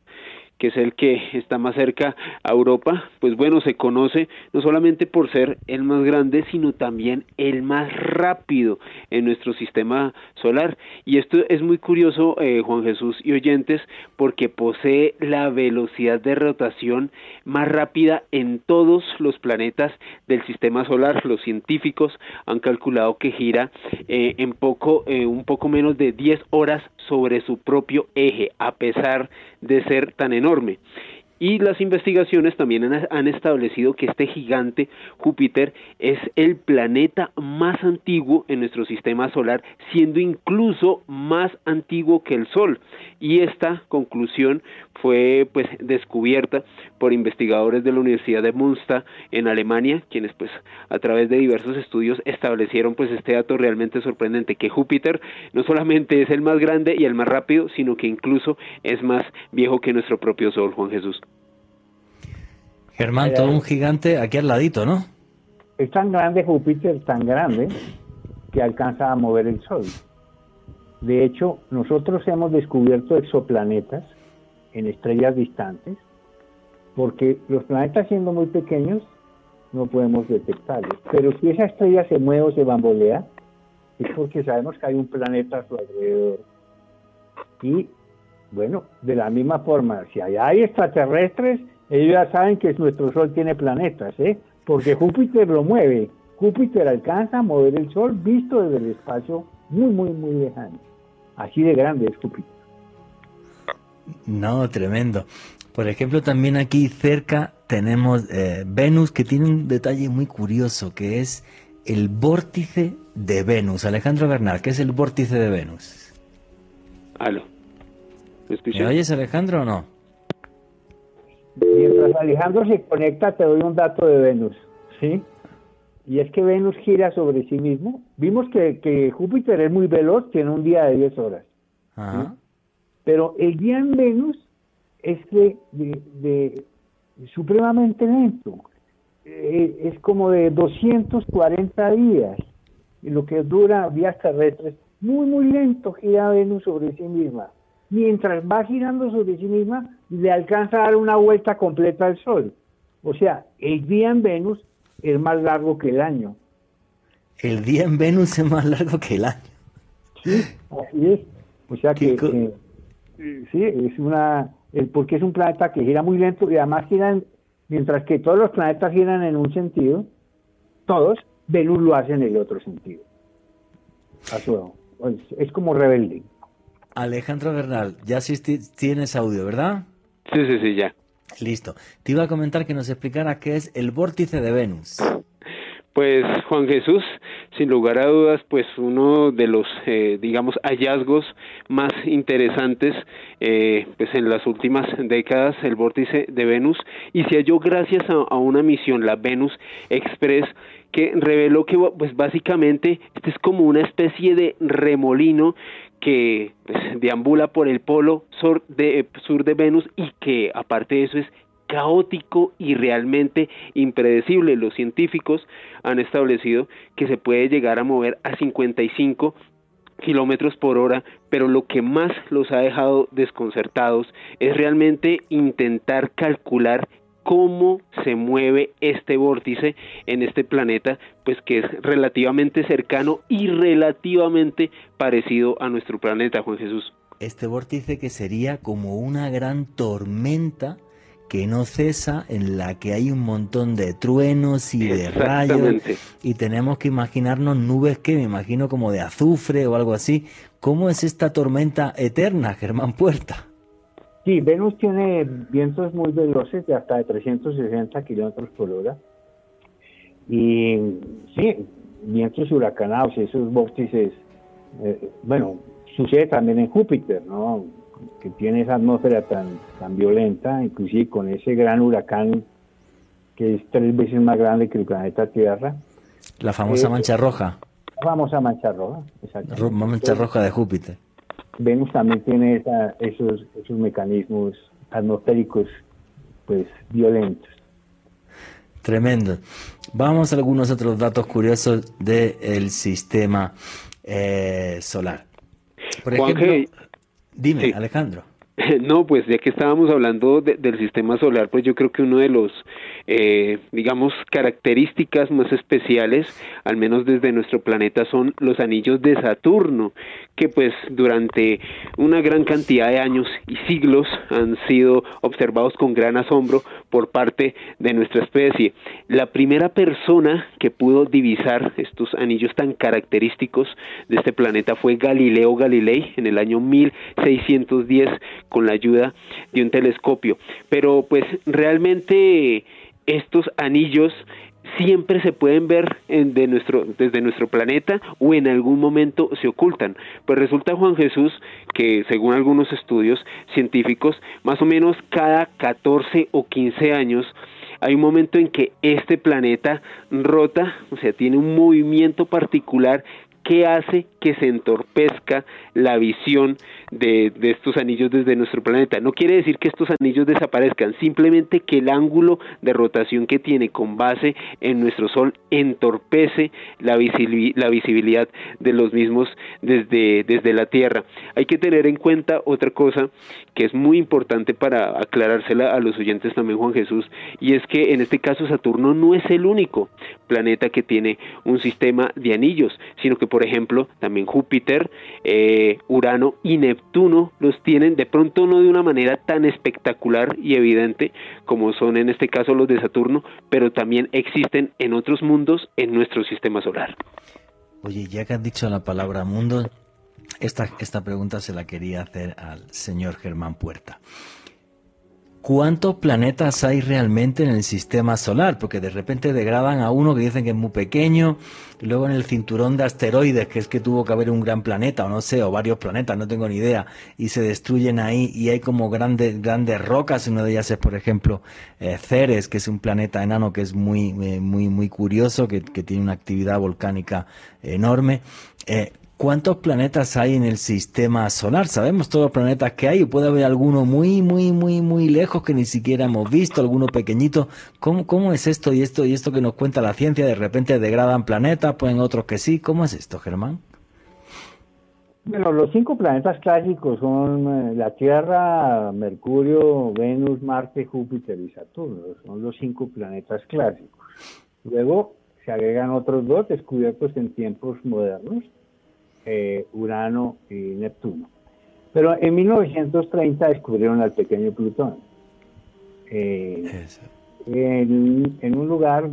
que es el que está más cerca a Europa, pues bueno, se conoce no solamente por ser el más grande, sino también el más rápido en nuestro sistema solar. Y esto es muy curioso, eh, Juan Jesús y oyentes, porque posee la velocidad de rotación más rápida en todos los planetas del sistema solar. Los científicos han calculado que gira eh, en poco, eh, un poco menos de 10 horas sobre su propio eje, a pesar de ser tan enorme enorme. Y las investigaciones también han, establecido que este gigante Júpiter es el planeta más antiguo en nuestro sistema solar, siendo incluso más antiguo que el Sol. Y esta conclusión fue pues descubierta por investigadores de la Universidad de Münster en Alemania, quienes pues a través de diversos estudios establecieron pues este dato realmente sorprendente que Júpiter no solamente es el más grande y el más rápido, sino que incluso es más viejo que nuestro propio Sol, Juan Jesús. Germán, todo un gigante aquí al ladito, ¿no? Es tan grande Júpiter, tan grande, que alcanza a mover el Sol. De hecho, nosotros hemos descubierto exoplanetas en estrellas distantes, porque los planetas siendo muy pequeños no podemos detectarlos. Pero si esa estrella se mueve o se bambolea, es porque sabemos que hay un planeta a su alrededor. Y bueno, de la misma forma, si hay extraterrestres, ellos ya saben que nuestro Sol tiene planetas, ¿eh? porque Júpiter lo mueve. Júpiter alcanza a mover el Sol visto desde el espacio muy, muy, muy lejano. Así de grande es Júpiter. No, tremendo. Por ejemplo, también aquí cerca tenemos eh, Venus, que tiene un detalle muy curioso, que es el vórtice de Venus. Alejandro Bernal, ¿qué es el vórtice de Venus? Aló. ¿Me oyes, Alejandro, o no? Mientras Alejandro se conecta, te doy un dato de Venus, ¿sí? Y es que Venus gira sobre sí mismo. Vimos que, Júpiter es muy veloz, tiene un día de 10 horas. Pero el día en Venus es de, supremamente lento. Eh, es como de 240 días. Y lo que dura días terrestres, muy, muy lento gira Venus sobre sí misma mientras va girando sobre sí misma, le alcanza a dar una vuelta completa al Sol. O sea, el día en Venus es más largo que el año. El día en Venus es más largo que el año. Sí, así es. O sea que eh, sí, es una, porque es un planeta que gira muy lento y además giran, mientras que todos los planetas giran en un sentido, todos, Venus lo hace en el otro sentido. es como rebelde. Alejandro Bernal, ya sí tienes audio, ¿verdad? Sí, sí, sí, ya. Listo. Te iba a comentar que nos explicara qué es el vórtice de Venus. Pues Juan Jesús, sin lugar a dudas, pues uno de los, eh, digamos, hallazgos más interesantes, eh, pues en las últimas décadas, el vórtice de Venus, y se halló gracias a, a una misión, la Venus Express, que reveló que, pues básicamente, este es como una especie de remolino que deambula por el polo sur de, sur de Venus y que aparte de eso es caótico y realmente impredecible. Los científicos han establecido que se puede llegar a mover a 55 kilómetros por hora, pero lo que más los ha dejado desconcertados es realmente intentar calcular cómo se mueve este vórtice en este planeta, pues que es relativamente cercano y relativamente parecido a nuestro planeta, Juan Jesús. Este vórtice que sería como una gran tormenta que no cesa, en la que hay un montón de truenos y de rayos, y tenemos que imaginarnos nubes que me imagino como de azufre o algo así. ¿Cómo es esta tormenta eterna, Germán Puerta? Sí, Venus tiene vientos muy veloces de hasta de 360 kilómetros por hora. Y sí, vientos huracanados, esos vórtices. Eh, bueno, sucede también en Júpiter, ¿no? Que tiene esa atmósfera tan, tan violenta, inclusive con ese gran huracán que es tres veces más grande que el planeta Tierra. La famosa eh, mancha roja. La famosa mancha roja, exacto. Mancha roja de Júpiter. Venus también tiene esos, esos mecanismos atmosféricos pues violentos. Tremendo. Vamos a algunos otros datos curiosos del sistema eh, solar. Por ejemplo, dime, Alejandro. No, pues ya que estábamos hablando del sistema solar, pues yo creo que uno de los, eh, digamos, características más especiales, al menos desde nuestro planeta, son los anillos de Saturno, que pues durante una gran cantidad de años y siglos han sido observados con gran asombro por parte de nuestra especie. La primera persona que pudo divisar estos anillos tan característicos de este planeta fue Galileo Galilei en el año 1610 con la ayuda de un telescopio. Pero pues realmente estos anillos siempre se pueden ver de nuestro, desde nuestro planeta o en algún momento se ocultan. Pues resulta Juan Jesús que según algunos estudios científicos, más o menos cada 14 o 15 años hay un momento en que este planeta rota, o sea, tiene un movimiento particular que hace que se entorpezca la visión de, estos anillos desde nuestro planeta. No quiere decir que estos anillos desaparezcan, simplemente que el ángulo de rotación que tiene con base en nuestro Sol entorpece la, visibilidad de los mismos desde, desde la Tierra. Hay que tener en cuenta otra cosa que es muy importante para aclarársela a los oyentes también, Juan Jesús, y es que en este caso Saturno no es el único planeta que tiene un sistema de anillos, sino que por ejemplo también Júpiter, eh, Urano y Neptuno los tienen de pronto no de una manera tan espectacular y evidente como son en este caso los de Saturno, pero también existen en otros mundos en nuestro sistema solar. Oye, ya que has dicho la palabra mundo, esta, esta pregunta se la quería hacer al señor Germán Puerta. ¿Cuántos planetas hay realmente en el sistema solar? Porque de repente degradan a uno que dicen que es muy pequeño, luego en el cinturón de asteroides, que es que tuvo que haber un gran planeta, o no sé, o varios planetas, no tengo ni idea, y se destruyen ahí, y hay como grandes, grandes rocas, una de ellas es, por ejemplo, eh, Ceres, que es un planeta enano que es muy, eh, muy, muy curioso, que, que, tiene una actividad volcánica enorme. Eh, ¿Cuántos planetas hay en el sistema solar? Sabemos todos los planetas que hay, puede haber alguno muy, muy, muy, muy lejos que ni siquiera hemos visto, alguno pequeñito. ¿Cómo, cómo es esto y esto y esto que nos cuenta la ciencia? De repente degradan planetas, pueden otros que sí. ¿Cómo es esto, Germán? Bueno, los cinco planetas clásicos son eh, la Tierra, Mercurio, Venus, Marte, Júpiter y Saturno. Son los cinco planetas clásicos. Luego se agregan otros dos descubiertos en tiempos modernos eh, Urano y Neptuno. Pero en 1930 descubrieron al pequeño Plutón. Eh, en, un lugar,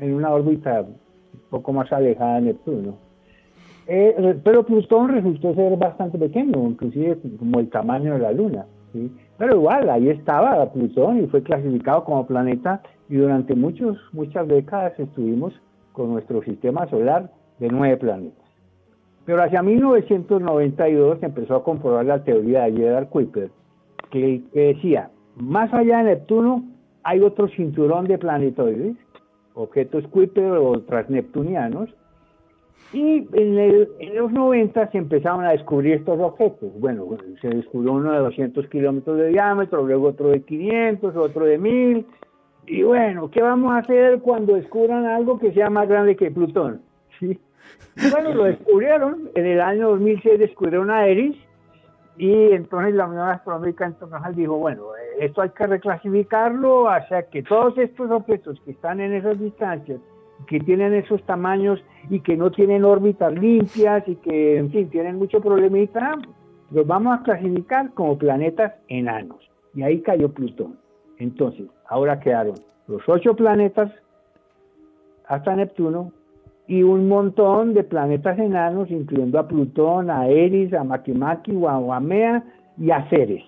en una órbita un poco más alejada de Neptuno. Eh, pero Plutón resultó ser bastante pequeño, inclusive como el tamaño de la Luna. Pero igual, ahí estaba Plutón y fue clasificado como planeta y durante muchos, muchas décadas estuvimos con nuestro sistema solar de nueve planetas. Pero hacia 1992 se empezó a comprobar la teoría de Gerard Kuiper, que, decía, más allá de Neptuno hay otro cinturón de planetoides, objetos Kuiper o transneptunianos, y en, los 90 se empezaron a descubrir estos objetos. Bueno, se descubrió uno de 200 kilómetros de diámetro, luego otro de 500, otro de 1000. Y bueno, ¿qué vamos a hacer cuando descubran algo que sea más grande que Plutón? ¿Sí? Bueno, lo descubrieron. En el año 2006 descubrieron a Eris y entonces la Unión Astronómica Internacional dijo, bueno, esto hay que reclasificarlo hacia que todos estos objetos que están en esas distancias, que tienen esos tamaños y que no tienen órbitas limpias y que, en fin, tienen mucho problemita, los vamos a clasificar como planetas enanos. Y ahí cayó Plutón. Entonces, ahora quedaron los ocho planetas hasta Neptuno y un montón de planetas enanos, incluyendo a Plutón, a Eris, a Makimaki, a Waumea y a Ceres.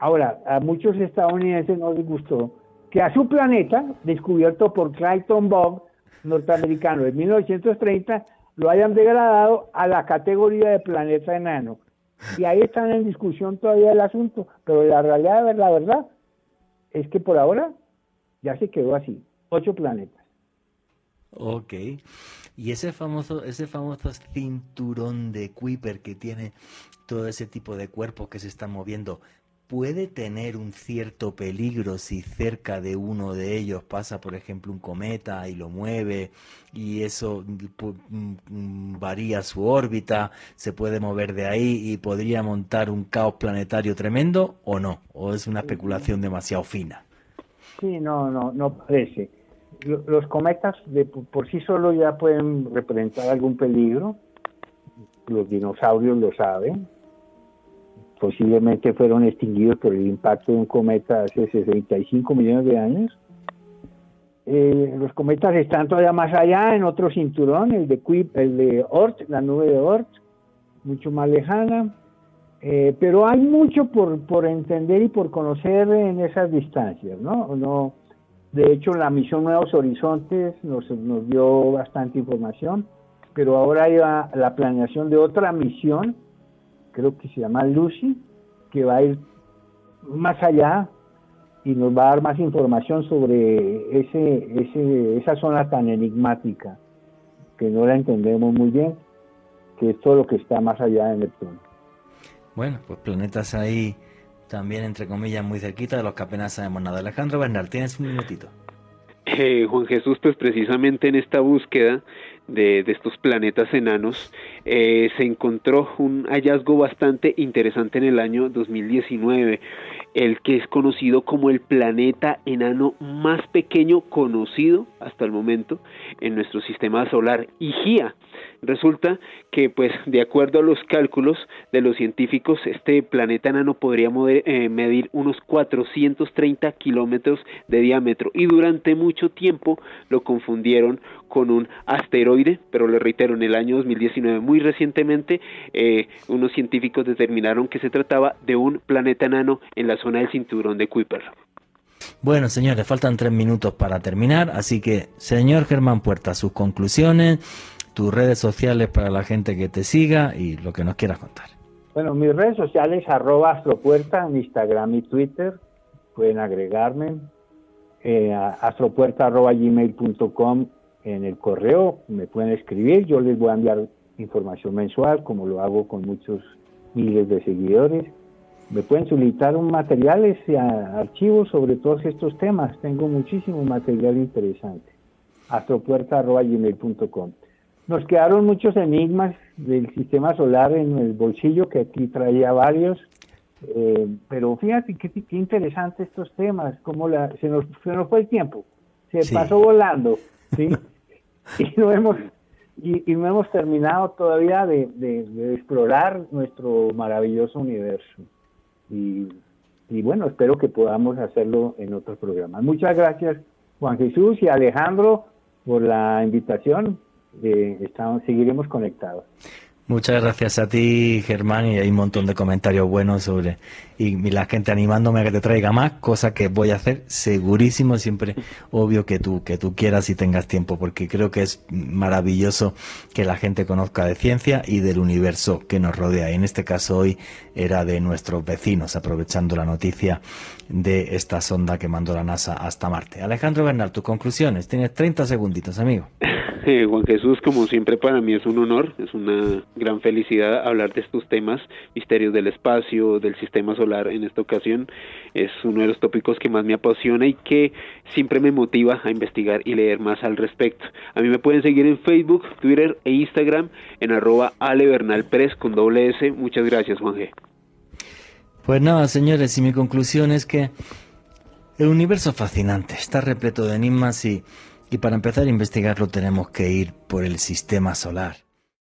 Ahora, a muchos estadounidenses no les gustó que a su planeta, descubierto por Clayton Bob, norteamericano de 1930, lo hayan degradado a la categoría de planeta enano. Y ahí están en discusión todavía el asunto, pero la realidad, la verdad, es que por ahora ya se quedó así, ocho planetas. Ok. Y ese famoso, ese famoso cinturón de Kuiper que tiene todo ese tipo de cuerpos que se están moviendo, ¿puede tener un cierto peligro si cerca de uno de ellos pasa, por ejemplo, un cometa y lo mueve y eso mm, mm, varía su órbita, se puede mover de ahí y podría montar un caos planetario tremendo o no? ¿O es una especulación demasiado fina? Sí, no, no, no parece los cometas de, por sí solo ya pueden representar algún peligro, los dinosaurios lo saben, posiblemente fueron extinguidos por el impacto de un cometa hace 65 millones de años. Eh, los cometas están todavía más allá en otro cinturón, el de, el de Oort, la nube de Oort, mucho más lejana. Eh, pero hay mucho por, por entender y por conocer en esas distancias, ¿no? no de hecho, la misión Nuevos Horizontes nos, nos dio bastante información, pero ahora hay la, planeación de otra misión, creo que se llama Lucy, que va a ir más allá y nos va a dar más información sobre ese, ese, esa zona tan enigmática que no la entendemos muy bien, que es todo lo que está más allá de Neptuno. Bueno, pues planetas ahí también, entre comillas, muy cerquita de los que apenas sabemos nada. Alejandro Bernal, tienes un minutito. Eh, Juan Jesús, pues precisamente en esta búsqueda de, estos planetas enanos, eh, se encontró un hallazgo bastante interesante en el año 2019, el que es conocido como el planeta enano más pequeño conocido hasta el momento en nuestro sistema solar, Igía. Resulta que, pues, de acuerdo a los cálculos de los científicos, este planeta enano podría eh, medir unos 430 kilómetros de diámetro y durante mucho tiempo lo confundieron con un asteroide, pero le reitero, en el año 2019, muy recientemente, eh, unos científicos determinaron que se trataba de un planeta enano en la zona del cinturón de Kuiper. Bueno, señores, faltan tres minutos para terminar, así que, señor Germán Puerta, sus conclusiones, tus redes sociales para la gente que te siga y lo que nos quieras contar. Bueno, mis redes sociales, arroba astropuerta en Instagram y Twitter, pueden agregarme, eh, astropuerta arroba gmail.com en el correo, me pueden escribir, yo les voy a enviar información mensual, como lo hago con muchos miles de seguidores. Me pueden solicitar un materiales y archivos sobre todos estos temas. Tengo muchísimo material interesante. astropuerta.gmail.com Nos quedaron muchos enigmas del sistema solar en el bolsillo, que aquí traía varios. Eh, pero fíjate qué, qué interesante estos temas, como la, se, nos, se nos fue el tiempo, se pasó volando. ¿sí? y no hemos y, no hemos terminado todavía de, explorar nuestro maravilloso universo. Y, y, bueno espero que podamos hacerlo en otros programas. Muchas gracias Juan Jesús y Alejandro por la invitación. Eh, estamos seguiremos conectados Muchas gracias a ti, Germán, y hay un montón de comentarios buenos sobre y, la gente animándome a que te traiga más, cosa que voy a hacer segurísimo, siempre obvio que tú que tú quieras y tengas tiempo, porque creo que es maravilloso que la gente conozca de ciencia y del universo que nos rodea. Y en este caso hoy era de nuestros vecinos, aprovechando la noticia de esta sonda que mandó la NASA hasta Marte. Alejandro Bernal, tus conclusiones. Tienes 30 segunditos, amigo. Juan Jesús, como siempre para mí es un honor, es una gran felicidad hablar de estos temas, misterios del espacio, del sistema solar en esta ocasión. Es uno de los tópicos que más me apasiona y que siempre me motiva a investigar y leer más al respecto. A mí me pueden seguir en Facebook, Twitter e Instagram en arroba con doble S. Muchas gracias, Juan G. Pues nada, señores, y mi conclusión es que el universo fascinante, está repleto de enigmas y y para empezar a investigarlo tenemos que ir por el sistema solar.